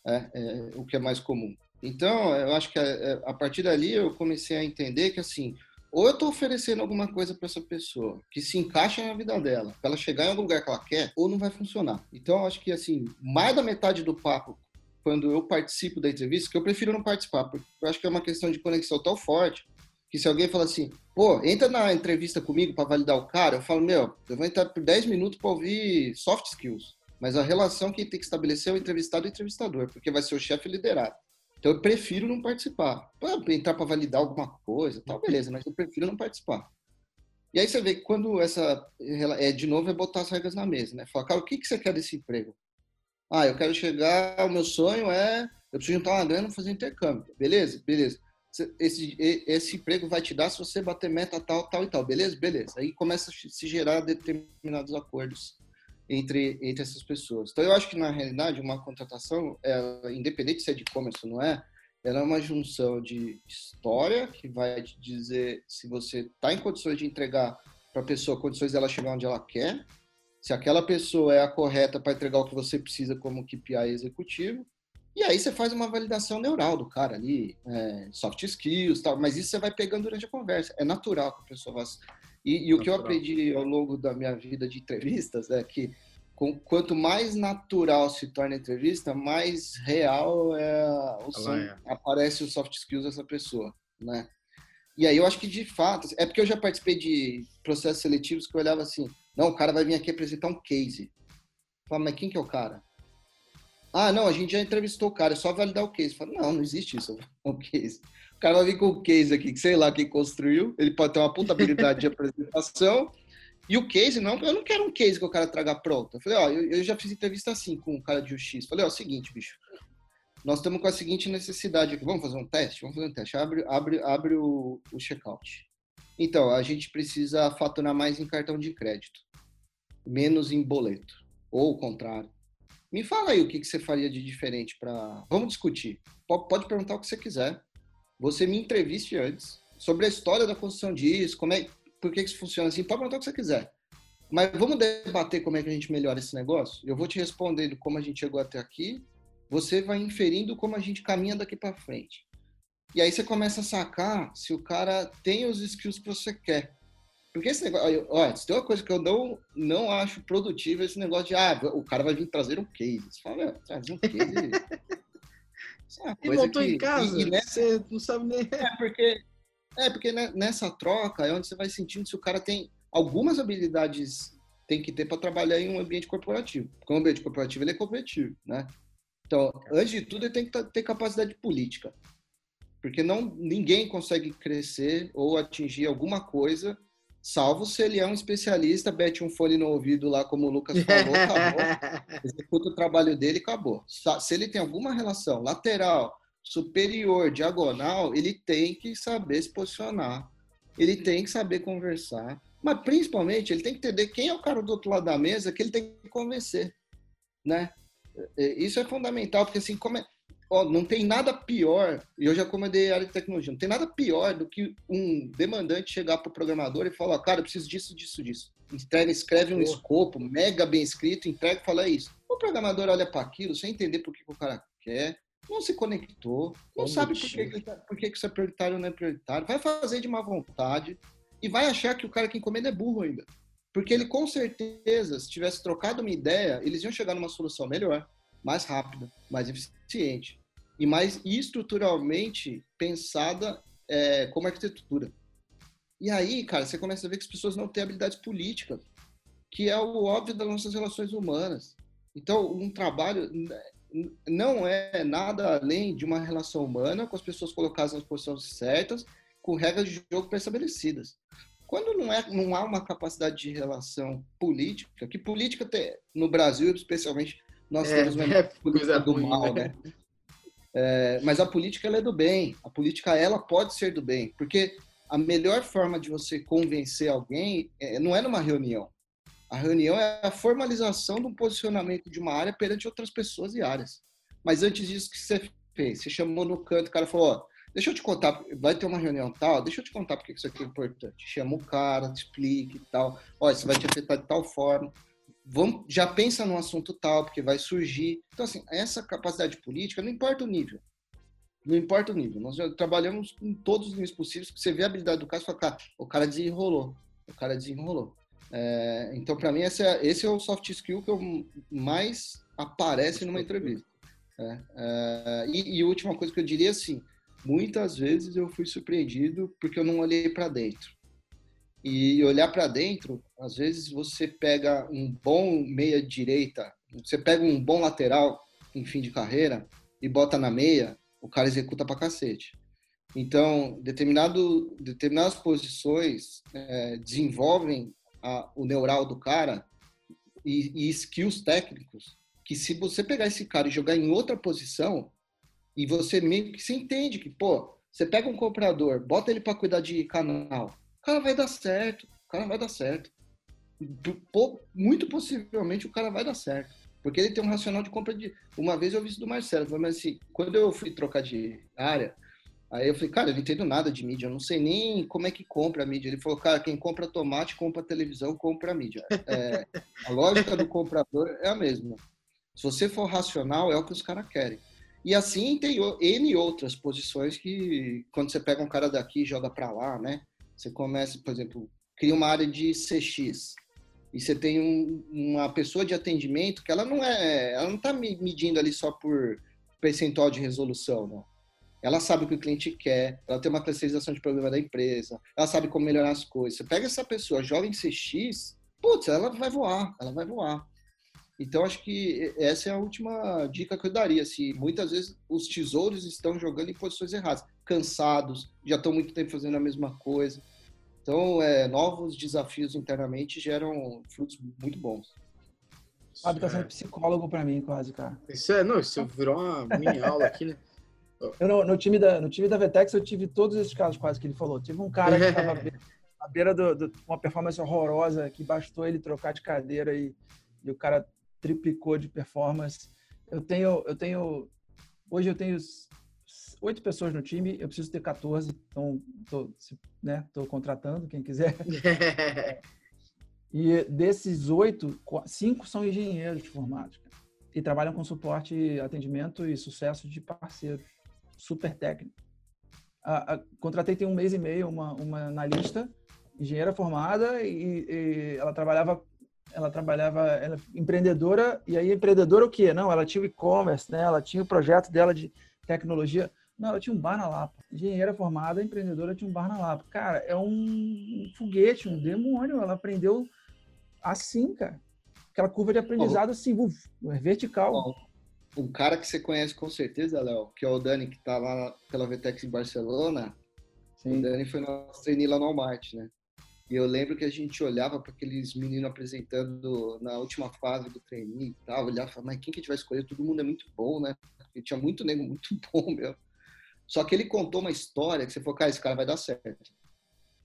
é, é o que é mais comum. Então, eu acho que a, é, é, a, partir dali eu comecei a entender que assim, ou eu estou oferecendo alguma coisa para essa pessoa que se encaixa na vida dela, para ela chegar em algum lugar que ela quer, ou não vai funcionar. Então, acho que assim, mais da metade do papo quando eu participo da entrevista, que eu prefiro não participar, porque eu acho que é uma questão de conexão tão forte que se alguém fala assim, pô, entra na entrevista comigo para validar o cara, eu falo, meu, eu vou entrar por 10 minutos para ouvir soft skills. Mas a relação que tem que estabelecer é o entrevistado e o entrevistador, porque vai ser o chefe liderado. Então eu prefiro não participar. Pô, entrar para validar alguma coisa, tal, beleza, mas eu prefiro não participar. E aí você vê que quando essa. É, de novo, é botar as regras na mesa, né? Falar, cara, o que, que você quer desse emprego? Ah, eu quero chegar, o meu sonho é, eu preciso juntar uma grana e fazer intercâmbio. Beleza? Beleza. Esse, esse emprego vai te dar se você bater meta tal, tal e tal. Beleza? Beleza. Aí começa a se gerar determinados acordos entre, entre essas pessoas. Então, eu acho que, na realidade, uma contratação, independente se é de e-commerce ou não é, ela é uma junção de história, que vai te dizer se você está em condições de entregar para a pessoa condições dela chegar onde ela quer, se aquela pessoa é a correta para entregar o que você precisa como KPI executivo. E aí você faz uma validação neural do cara ali, é, soft skills, tal, mas isso você vai pegando durante a conversa. É natural que a pessoa vá. E, e o que eu aprendi ao longo da minha vida de entrevistas é que com, quanto mais natural se torna a entrevista, mais real é, som, é. aparece o soft skills dessa pessoa, né? E aí eu acho que de fato, é porque eu já participei de processos seletivos que eu olhava assim, não, o cara vai vir aqui apresentar um case. Fala, mas quem que é o cara? Ah, não, a gente já entrevistou o cara, é só validar o case. Fala, não, não existe isso, o case. O cara vai vir com o case aqui, que sei lá quem construiu, ele pode ter uma puta habilidade de apresentação, e o case, não, eu não quero um case que o cara traga pronto. Eu falei, ó, eu, eu já fiz entrevista assim com um cara de UX. Falei, ó, é seguinte, bicho, nós estamos com a seguinte necessidade aqui. Vamos fazer um teste? Vamos fazer um teste. Abre, abre, abre o, o checkout. Então, a gente precisa faturar mais em cartão de crédito, menos em boleto, ou o contrário. Me fala aí o que, que você faria de diferente para. Vamos discutir. Pode perguntar o que você quiser. Você me entreviste antes sobre a história da construção disso, como é, por que isso funciona assim. Pode perguntar o que você quiser. Mas vamos debater como é que a gente melhora esse negócio? Eu vou te responder como a gente chegou até aqui você vai inferindo como a gente caminha daqui para frente. E aí você começa a sacar se o cara tem os skills que você quer. Porque esse negócio, olha, se tem uma coisa que eu não, não acho produtivo, esse negócio de, ah, o cara vai vir trazer um case. Você fala, trazer um case. é e voltou que, em casa, e, você não sabe nem. É porque, é porque nessa troca é onde você vai sentindo se o cara tem algumas habilidades tem que ter para trabalhar em um ambiente corporativo. Porque o ambiente corporativo ele é competitivo, né? Então, antes de tudo, ele tem que ter capacidade política. Porque não, ninguém consegue crescer ou atingir alguma coisa, salvo se ele é um especialista, bete um fone no ouvido lá, como o Lucas falou, acabou. Executa o trabalho dele e acabou. Se ele tem alguma relação lateral, superior, diagonal, ele tem que saber se posicionar. Ele tem que saber conversar. Mas, principalmente, ele tem que entender quem é o cara do outro lado da mesa que ele tem que convencer, né? É, isso é fundamental, porque assim, como é, ó, não tem nada pior, e eu já comandei área de tecnologia, não tem nada pior do que um demandante chegar para o programador e falar, cara, eu preciso disso, disso, disso. Entrega, escreve um escopo mega bem escrito, entrega e fala isso. O programador olha para aquilo sem entender por que, que, o cara quer, não se conectou, não sabe por que, que, tá, por que, que isso é prioritário ou não é prioritário, vai fazer de má vontade e vai achar que o cara que encomenda é burro ainda. Porque ele, com certeza, se tivesse trocado uma ideia, eles iam chegar numa solução melhor, mais rápida, mais eficiente e mais estruturalmente pensada é, como arquitetura. E aí, cara, você começa a ver que as pessoas não têm habilidades políticas, que é o óbvio das nossas relações humanas. Então, um trabalho não é nada além de uma relação humana com as pessoas colocadas nas posições certas, com regras de jogo pré-estabelecidas. Quando não, é, não há uma capacidade de relação política, que política tem, no Brasil, especialmente, nós é, temos uma é política do mal, né? É, mas a política ela é do bem. A política ela pode ser do bem, porque a melhor forma de você convencer alguém é, não é numa reunião. A reunião é a formalização um posicionamento de uma área perante outras pessoas e áreas. Mas antes disso, o que você fez? Você chamou no canto, o cara falou: ó, Deixa eu te contar, vai ter uma reunião tal, deixa eu te contar porque isso aqui é importante. Chama o cara, te explique e tal. Olha, isso vai te afetar de tal forma. Vamos, já pensa no assunto tal, porque vai surgir. Então, assim, essa capacidade política, não importa o nível. Não importa o nível. Nós trabalhamos em todos os níveis possíveis. Você vê a habilidade do cara e fala, cara, o cara desenrolou. O cara desenrolou. É, então, para mim, esse é, esse é o soft skill que eu mais aparece numa entrevista. É, é, e, e última coisa que eu diria assim, muitas vezes eu fui surpreendido porque eu não olhei para dentro. E olhar para dentro, às vezes você pega um bom meia direita, você pega um bom lateral em fim de carreira e bota na meia, o cara executa para cacete. Então, determinado, determinadas posições é, desenvolvem a, o neural do cara e, e skills técnicos que se você pegar esse cara e jogar em outra posição, e você meio que se entende que, pô, você pega um comprador, bota ele para cuidar de canal, cara vai dar certo, o cara vai dar certo. Muito possivelmente o cara vai dar certo. Porque ele tem um racional de compra de. Uma vez eu vi isso do Marcelo, mas assim, quando eu fui trocar de área, aí eu falei, cara, eu não entendo nada de mídia, eu não sei nem como é que compra a mídia. Ele falou, cara, quem compra tomate, compra televisão, compra a mídia. É, a lógica do comprador é a mesma. Se você for racional, é o que os caras querem. E assim tem N outras posições que, quando você pega um cara daqui e joga para lá, né? Você começa, por exemplo, cria uma área de CX. E você tem um, uma pessoa de atendimento que ela não é, ela não está medindo ali só por percentual de resolução, não. Ela sabe o que o cliente quer, ela tem uma classificação de problema da empresa, ela sabe como melhorar as coisas. Você pega essa pessoa, joga em CX, putz, ela vai voar, ela vai voar. Então, acho que essa é a última dica que eu daria. Assim, muitas vezes os tesouros estão jogando em posições erradas, cansados, já estão muito tempo fazendo a mesma coisa. Então, é, novos desafios internamente geram frutos muito bons. Fábio tá sendo psicólogo para mim, quase, cara. Isso é, não, isso virou uma mini aula aqui, né? Eu, no, no, time da, no time da Vetex, eu tive todos esses casos quase que ele falou. Tive um cara que estava à beira de uma performance horrorosa, que bastou ele trocar de cadeira e, e o cara triplicou de performance. Eu tenho, eu tenho, hoje eu tenho oito pessoas no time, eu preciso ter 14, então tô, né, tô contratando quem quiser. e desses oito, cinco são engenheiros formados cara, e trabalham com suporte, atendimento e sucesso de parceiros, super técnico. A, a, contratei tem um mês e meio uma, uma analista, engenheira formada e, e ela trabalhava ela trabalhava, ela empreendedora, e aí empreendedora o quê? Não, ela tinha o e-commerce, né? Ela tinha o projeto dela de tecnologia. Não, ela tinha um bar na Lapa. Engenheira formada, empreendedora, tinha um bar na Lapa. Cara, é um foguete, um demônio. Ela aprendeu assim, cara. Aquela curva de aprendizado assim, uf, vertical. Um cara que você conhece com certeza, Léo, que é o Dani, que tá lá pela Vetex em Barcelona. Sim. O Dani foi nosso trainee lá no Walmart, né? E eu lembro que a gente olhava para aqueles meninos apresentando na última fase do trainee e tal, olhava e falava, mas quem que a gente vai escolher? Todo mundo é muito bom, né? E tinha muito nego muito bom, meu. Só que ele contou uma história que você falou, cara, esse cara vai dar certo.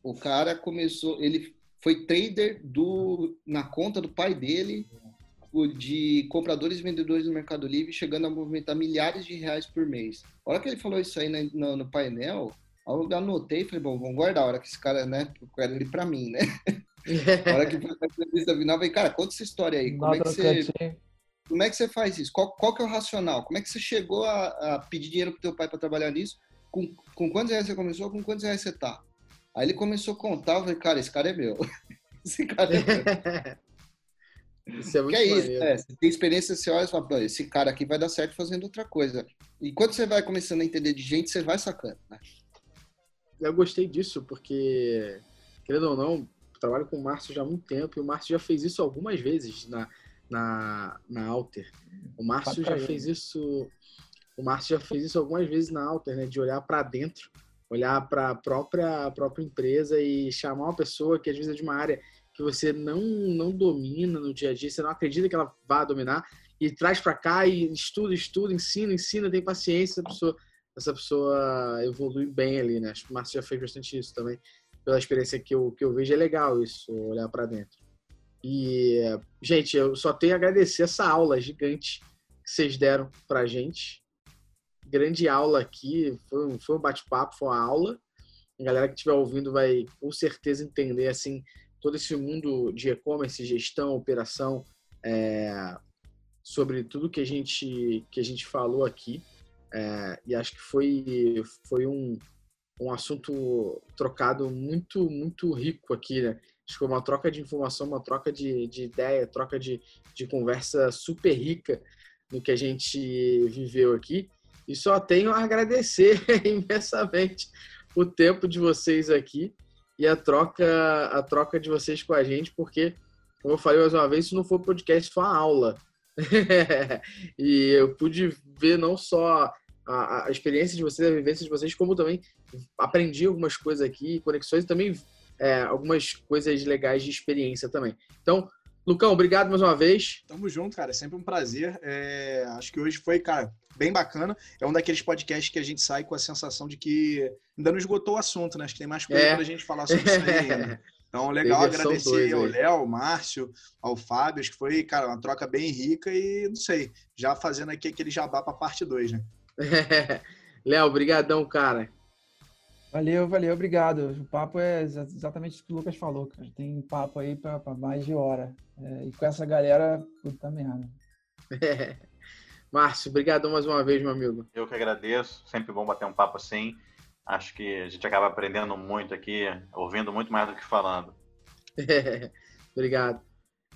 O cara começou, ele foi trader do, na conta do pai dele, de compradores e vendedores no Mercado Livre, chegando a movimentar milhares de reais por mês. A hora que ele falou isso aí no, no painel, eu anotei e falei, bom, vamos guardar a hora que esse cara, né, quero ele pra mim, né? a hora que foi a entrevista final, eu falei, cara, conta essa história aí. Como é que você, como é que você faz isso? Qual, qual que é o racional? Como é que você chegou a, a pedir dinheiro pro teu pai para trabalhar nisso? Com, com quantos reais você começou? Com quantos reais você tá? Aí ele começou a contar, eu falei, cara, esse cara é meu. esse cara é meu. Isso é muito que é isso, é, você tem experiência, você olha e fala, esse cara aqui vai dar certo fazendo outra coisa. E quando você vai começando a entender de gente, você vai sacando, né? eu gostei disso, porque, querendo ou não, trabalho com o Márcio já há muito tempo e o Márcio já fez isso algumas vezes na, na, na Alter. O Márcio já fez isso. O Márcio já fez isso algumas vezes na Alter, né? De olhar para dentro, olhar para a própria, própria empresa e chamar uma pessoa que às vezes é de uma área que você não, não domina no dia a dia, você não acredita que ela vá dominar, e traz para cá e estuda, estuda, ensina, ensina, tem paciência, a pessoa essa pessoa evolui bem ali, né? Acho que o Márcio já fez bastante isso também. Pela experiência que eu, que eu vejo, é legal isso, olhar para dentro. E, gente, eu só tenho a agradecer essa aula gigante que vocês deram pra gente. Grande aula aqui, foi um, foi um bate-papo, foi uma aula. A galera que estiver ouvindo vai com certeza entender assim todo esse mundo de e-commerce, gestão, operação, é, sobre tudo que a gente que a gente falou aqui. É, e acho que foi, foi um, um assunto trocado muito, muito rico aqui, né? Acho que foi uma troca de informação, uma troca de, de ideia, troca de, de conversa super rica no que a gente viveu aqui. E só tenho a agradecer imensamente o tempo de vocês aqui e a troca, a troca de vocês com a gente, porque, como eu falei mais uma vez, isso não foi podcast, foi uma aula. e eu pude ver não só a, a, experiência de vocês, a vivência de vocês, como também aprendi algumas coisas aqui, conexões e também é, algumas coisas legais de experiência também. Então, Lucão, obrigado mais uma vez. Tamo junto, cara. É sempre um prazer. É, acho que hoje foi, cara, bem bacana. É um daqueles podcasts que a gente sai com a sensação de que ainda não esgotou o assunto, né? Acho que tem mais coisa é. pra gente falar sobre isso aí. Né? Então, legal agradecer ao Léo, ao Márcio, ao Fábio, acho que foi, cara, uma troca bem rica e, não sei, já fazendo aqui aquele jabá para parte 2, né? Léo, brigadão, cara. Valeu, valeu, obrigado. O papo é exatamente o que o Lucas falou, cara. Tem papo aí para mais de hora. É, e com essa galera, puta merda. É. Márcio, obrigadão mais uma vez, meu amigo. Eu que agradeço. Sempre bom bater um papo assim. Acho que a gente acaba aprendendo muito aqui, ouvindo muito mais do que falando. Obrigado.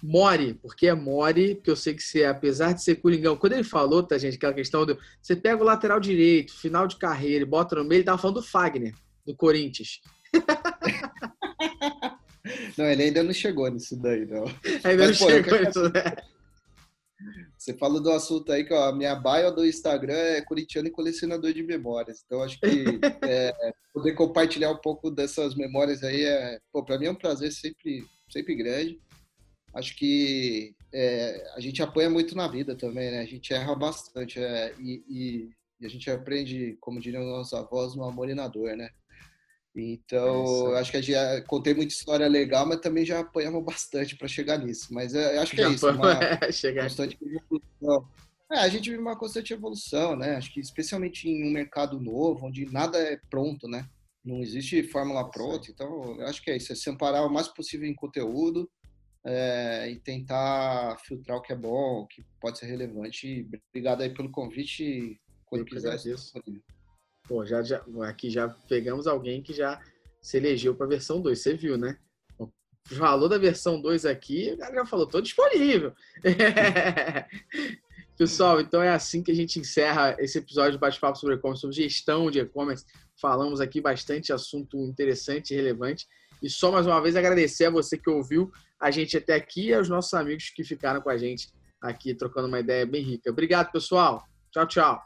More, porque é More, porque eu sei que você, apesar de ser Coringão, quando ele falou, tá, gente, aquela questão do. Você pega o lateral direito, final de carreira, e bota no meio, ele tava falando do Fagner, do Corinthians. Não, ele ainda não chegou nisso daí, não. Ainda Mas, não pô, chegou nisso, né? Você falou do assunto aí que ó, a minha bio do Instagram é corintiano e colecionador de memórias. Então acho que é, poder compartilhar um pouco dessas memórias aí é, pô, para mim é um prazer sempre, sempre grande. Acho que é, a gente apanha muito na vida também, né? A gente erra bastante é, e, e, e, a gente aprende, como diriam nossos avós, no amor e na dor, né? Então, é acho que a gente contei muita história legal, mas também já apanhamos bastante para chegar nisso. Mas é, acho que é isso, uma chegar constante evolução. É, a gente vive uma constante evolução, né? Acho que especialmente em um mercado novo, onde nada é pronto, né? Não existe fórmula pronta. Então, acho que é isso, é se amparar o mais possível em conteúdo é, e tentar filtrar o que é bom, o que pode ser relevante. Obrigado aí pelo convite. Quando quiser. Pô, já, já, aqui já pegamos alguém que já se elegeu para a versão 2. Você viu, né? Falou da versão 2 aqui, o cara já falou, tô disponível. Pessoal, então é assim que a gente encerra esse episódio de Bate-Papo sobre e-commerce, sobre gestão de e-commerce. Falamos aqui bastante assunto interessante e relevante. E só mais uma vez agradecer a você que ouviu a gente até aqui e aos nossos amigos que ficaram com a gente aqui trocando uma ideia bem rica. Obrigado, pessoal. Tchau, tchau.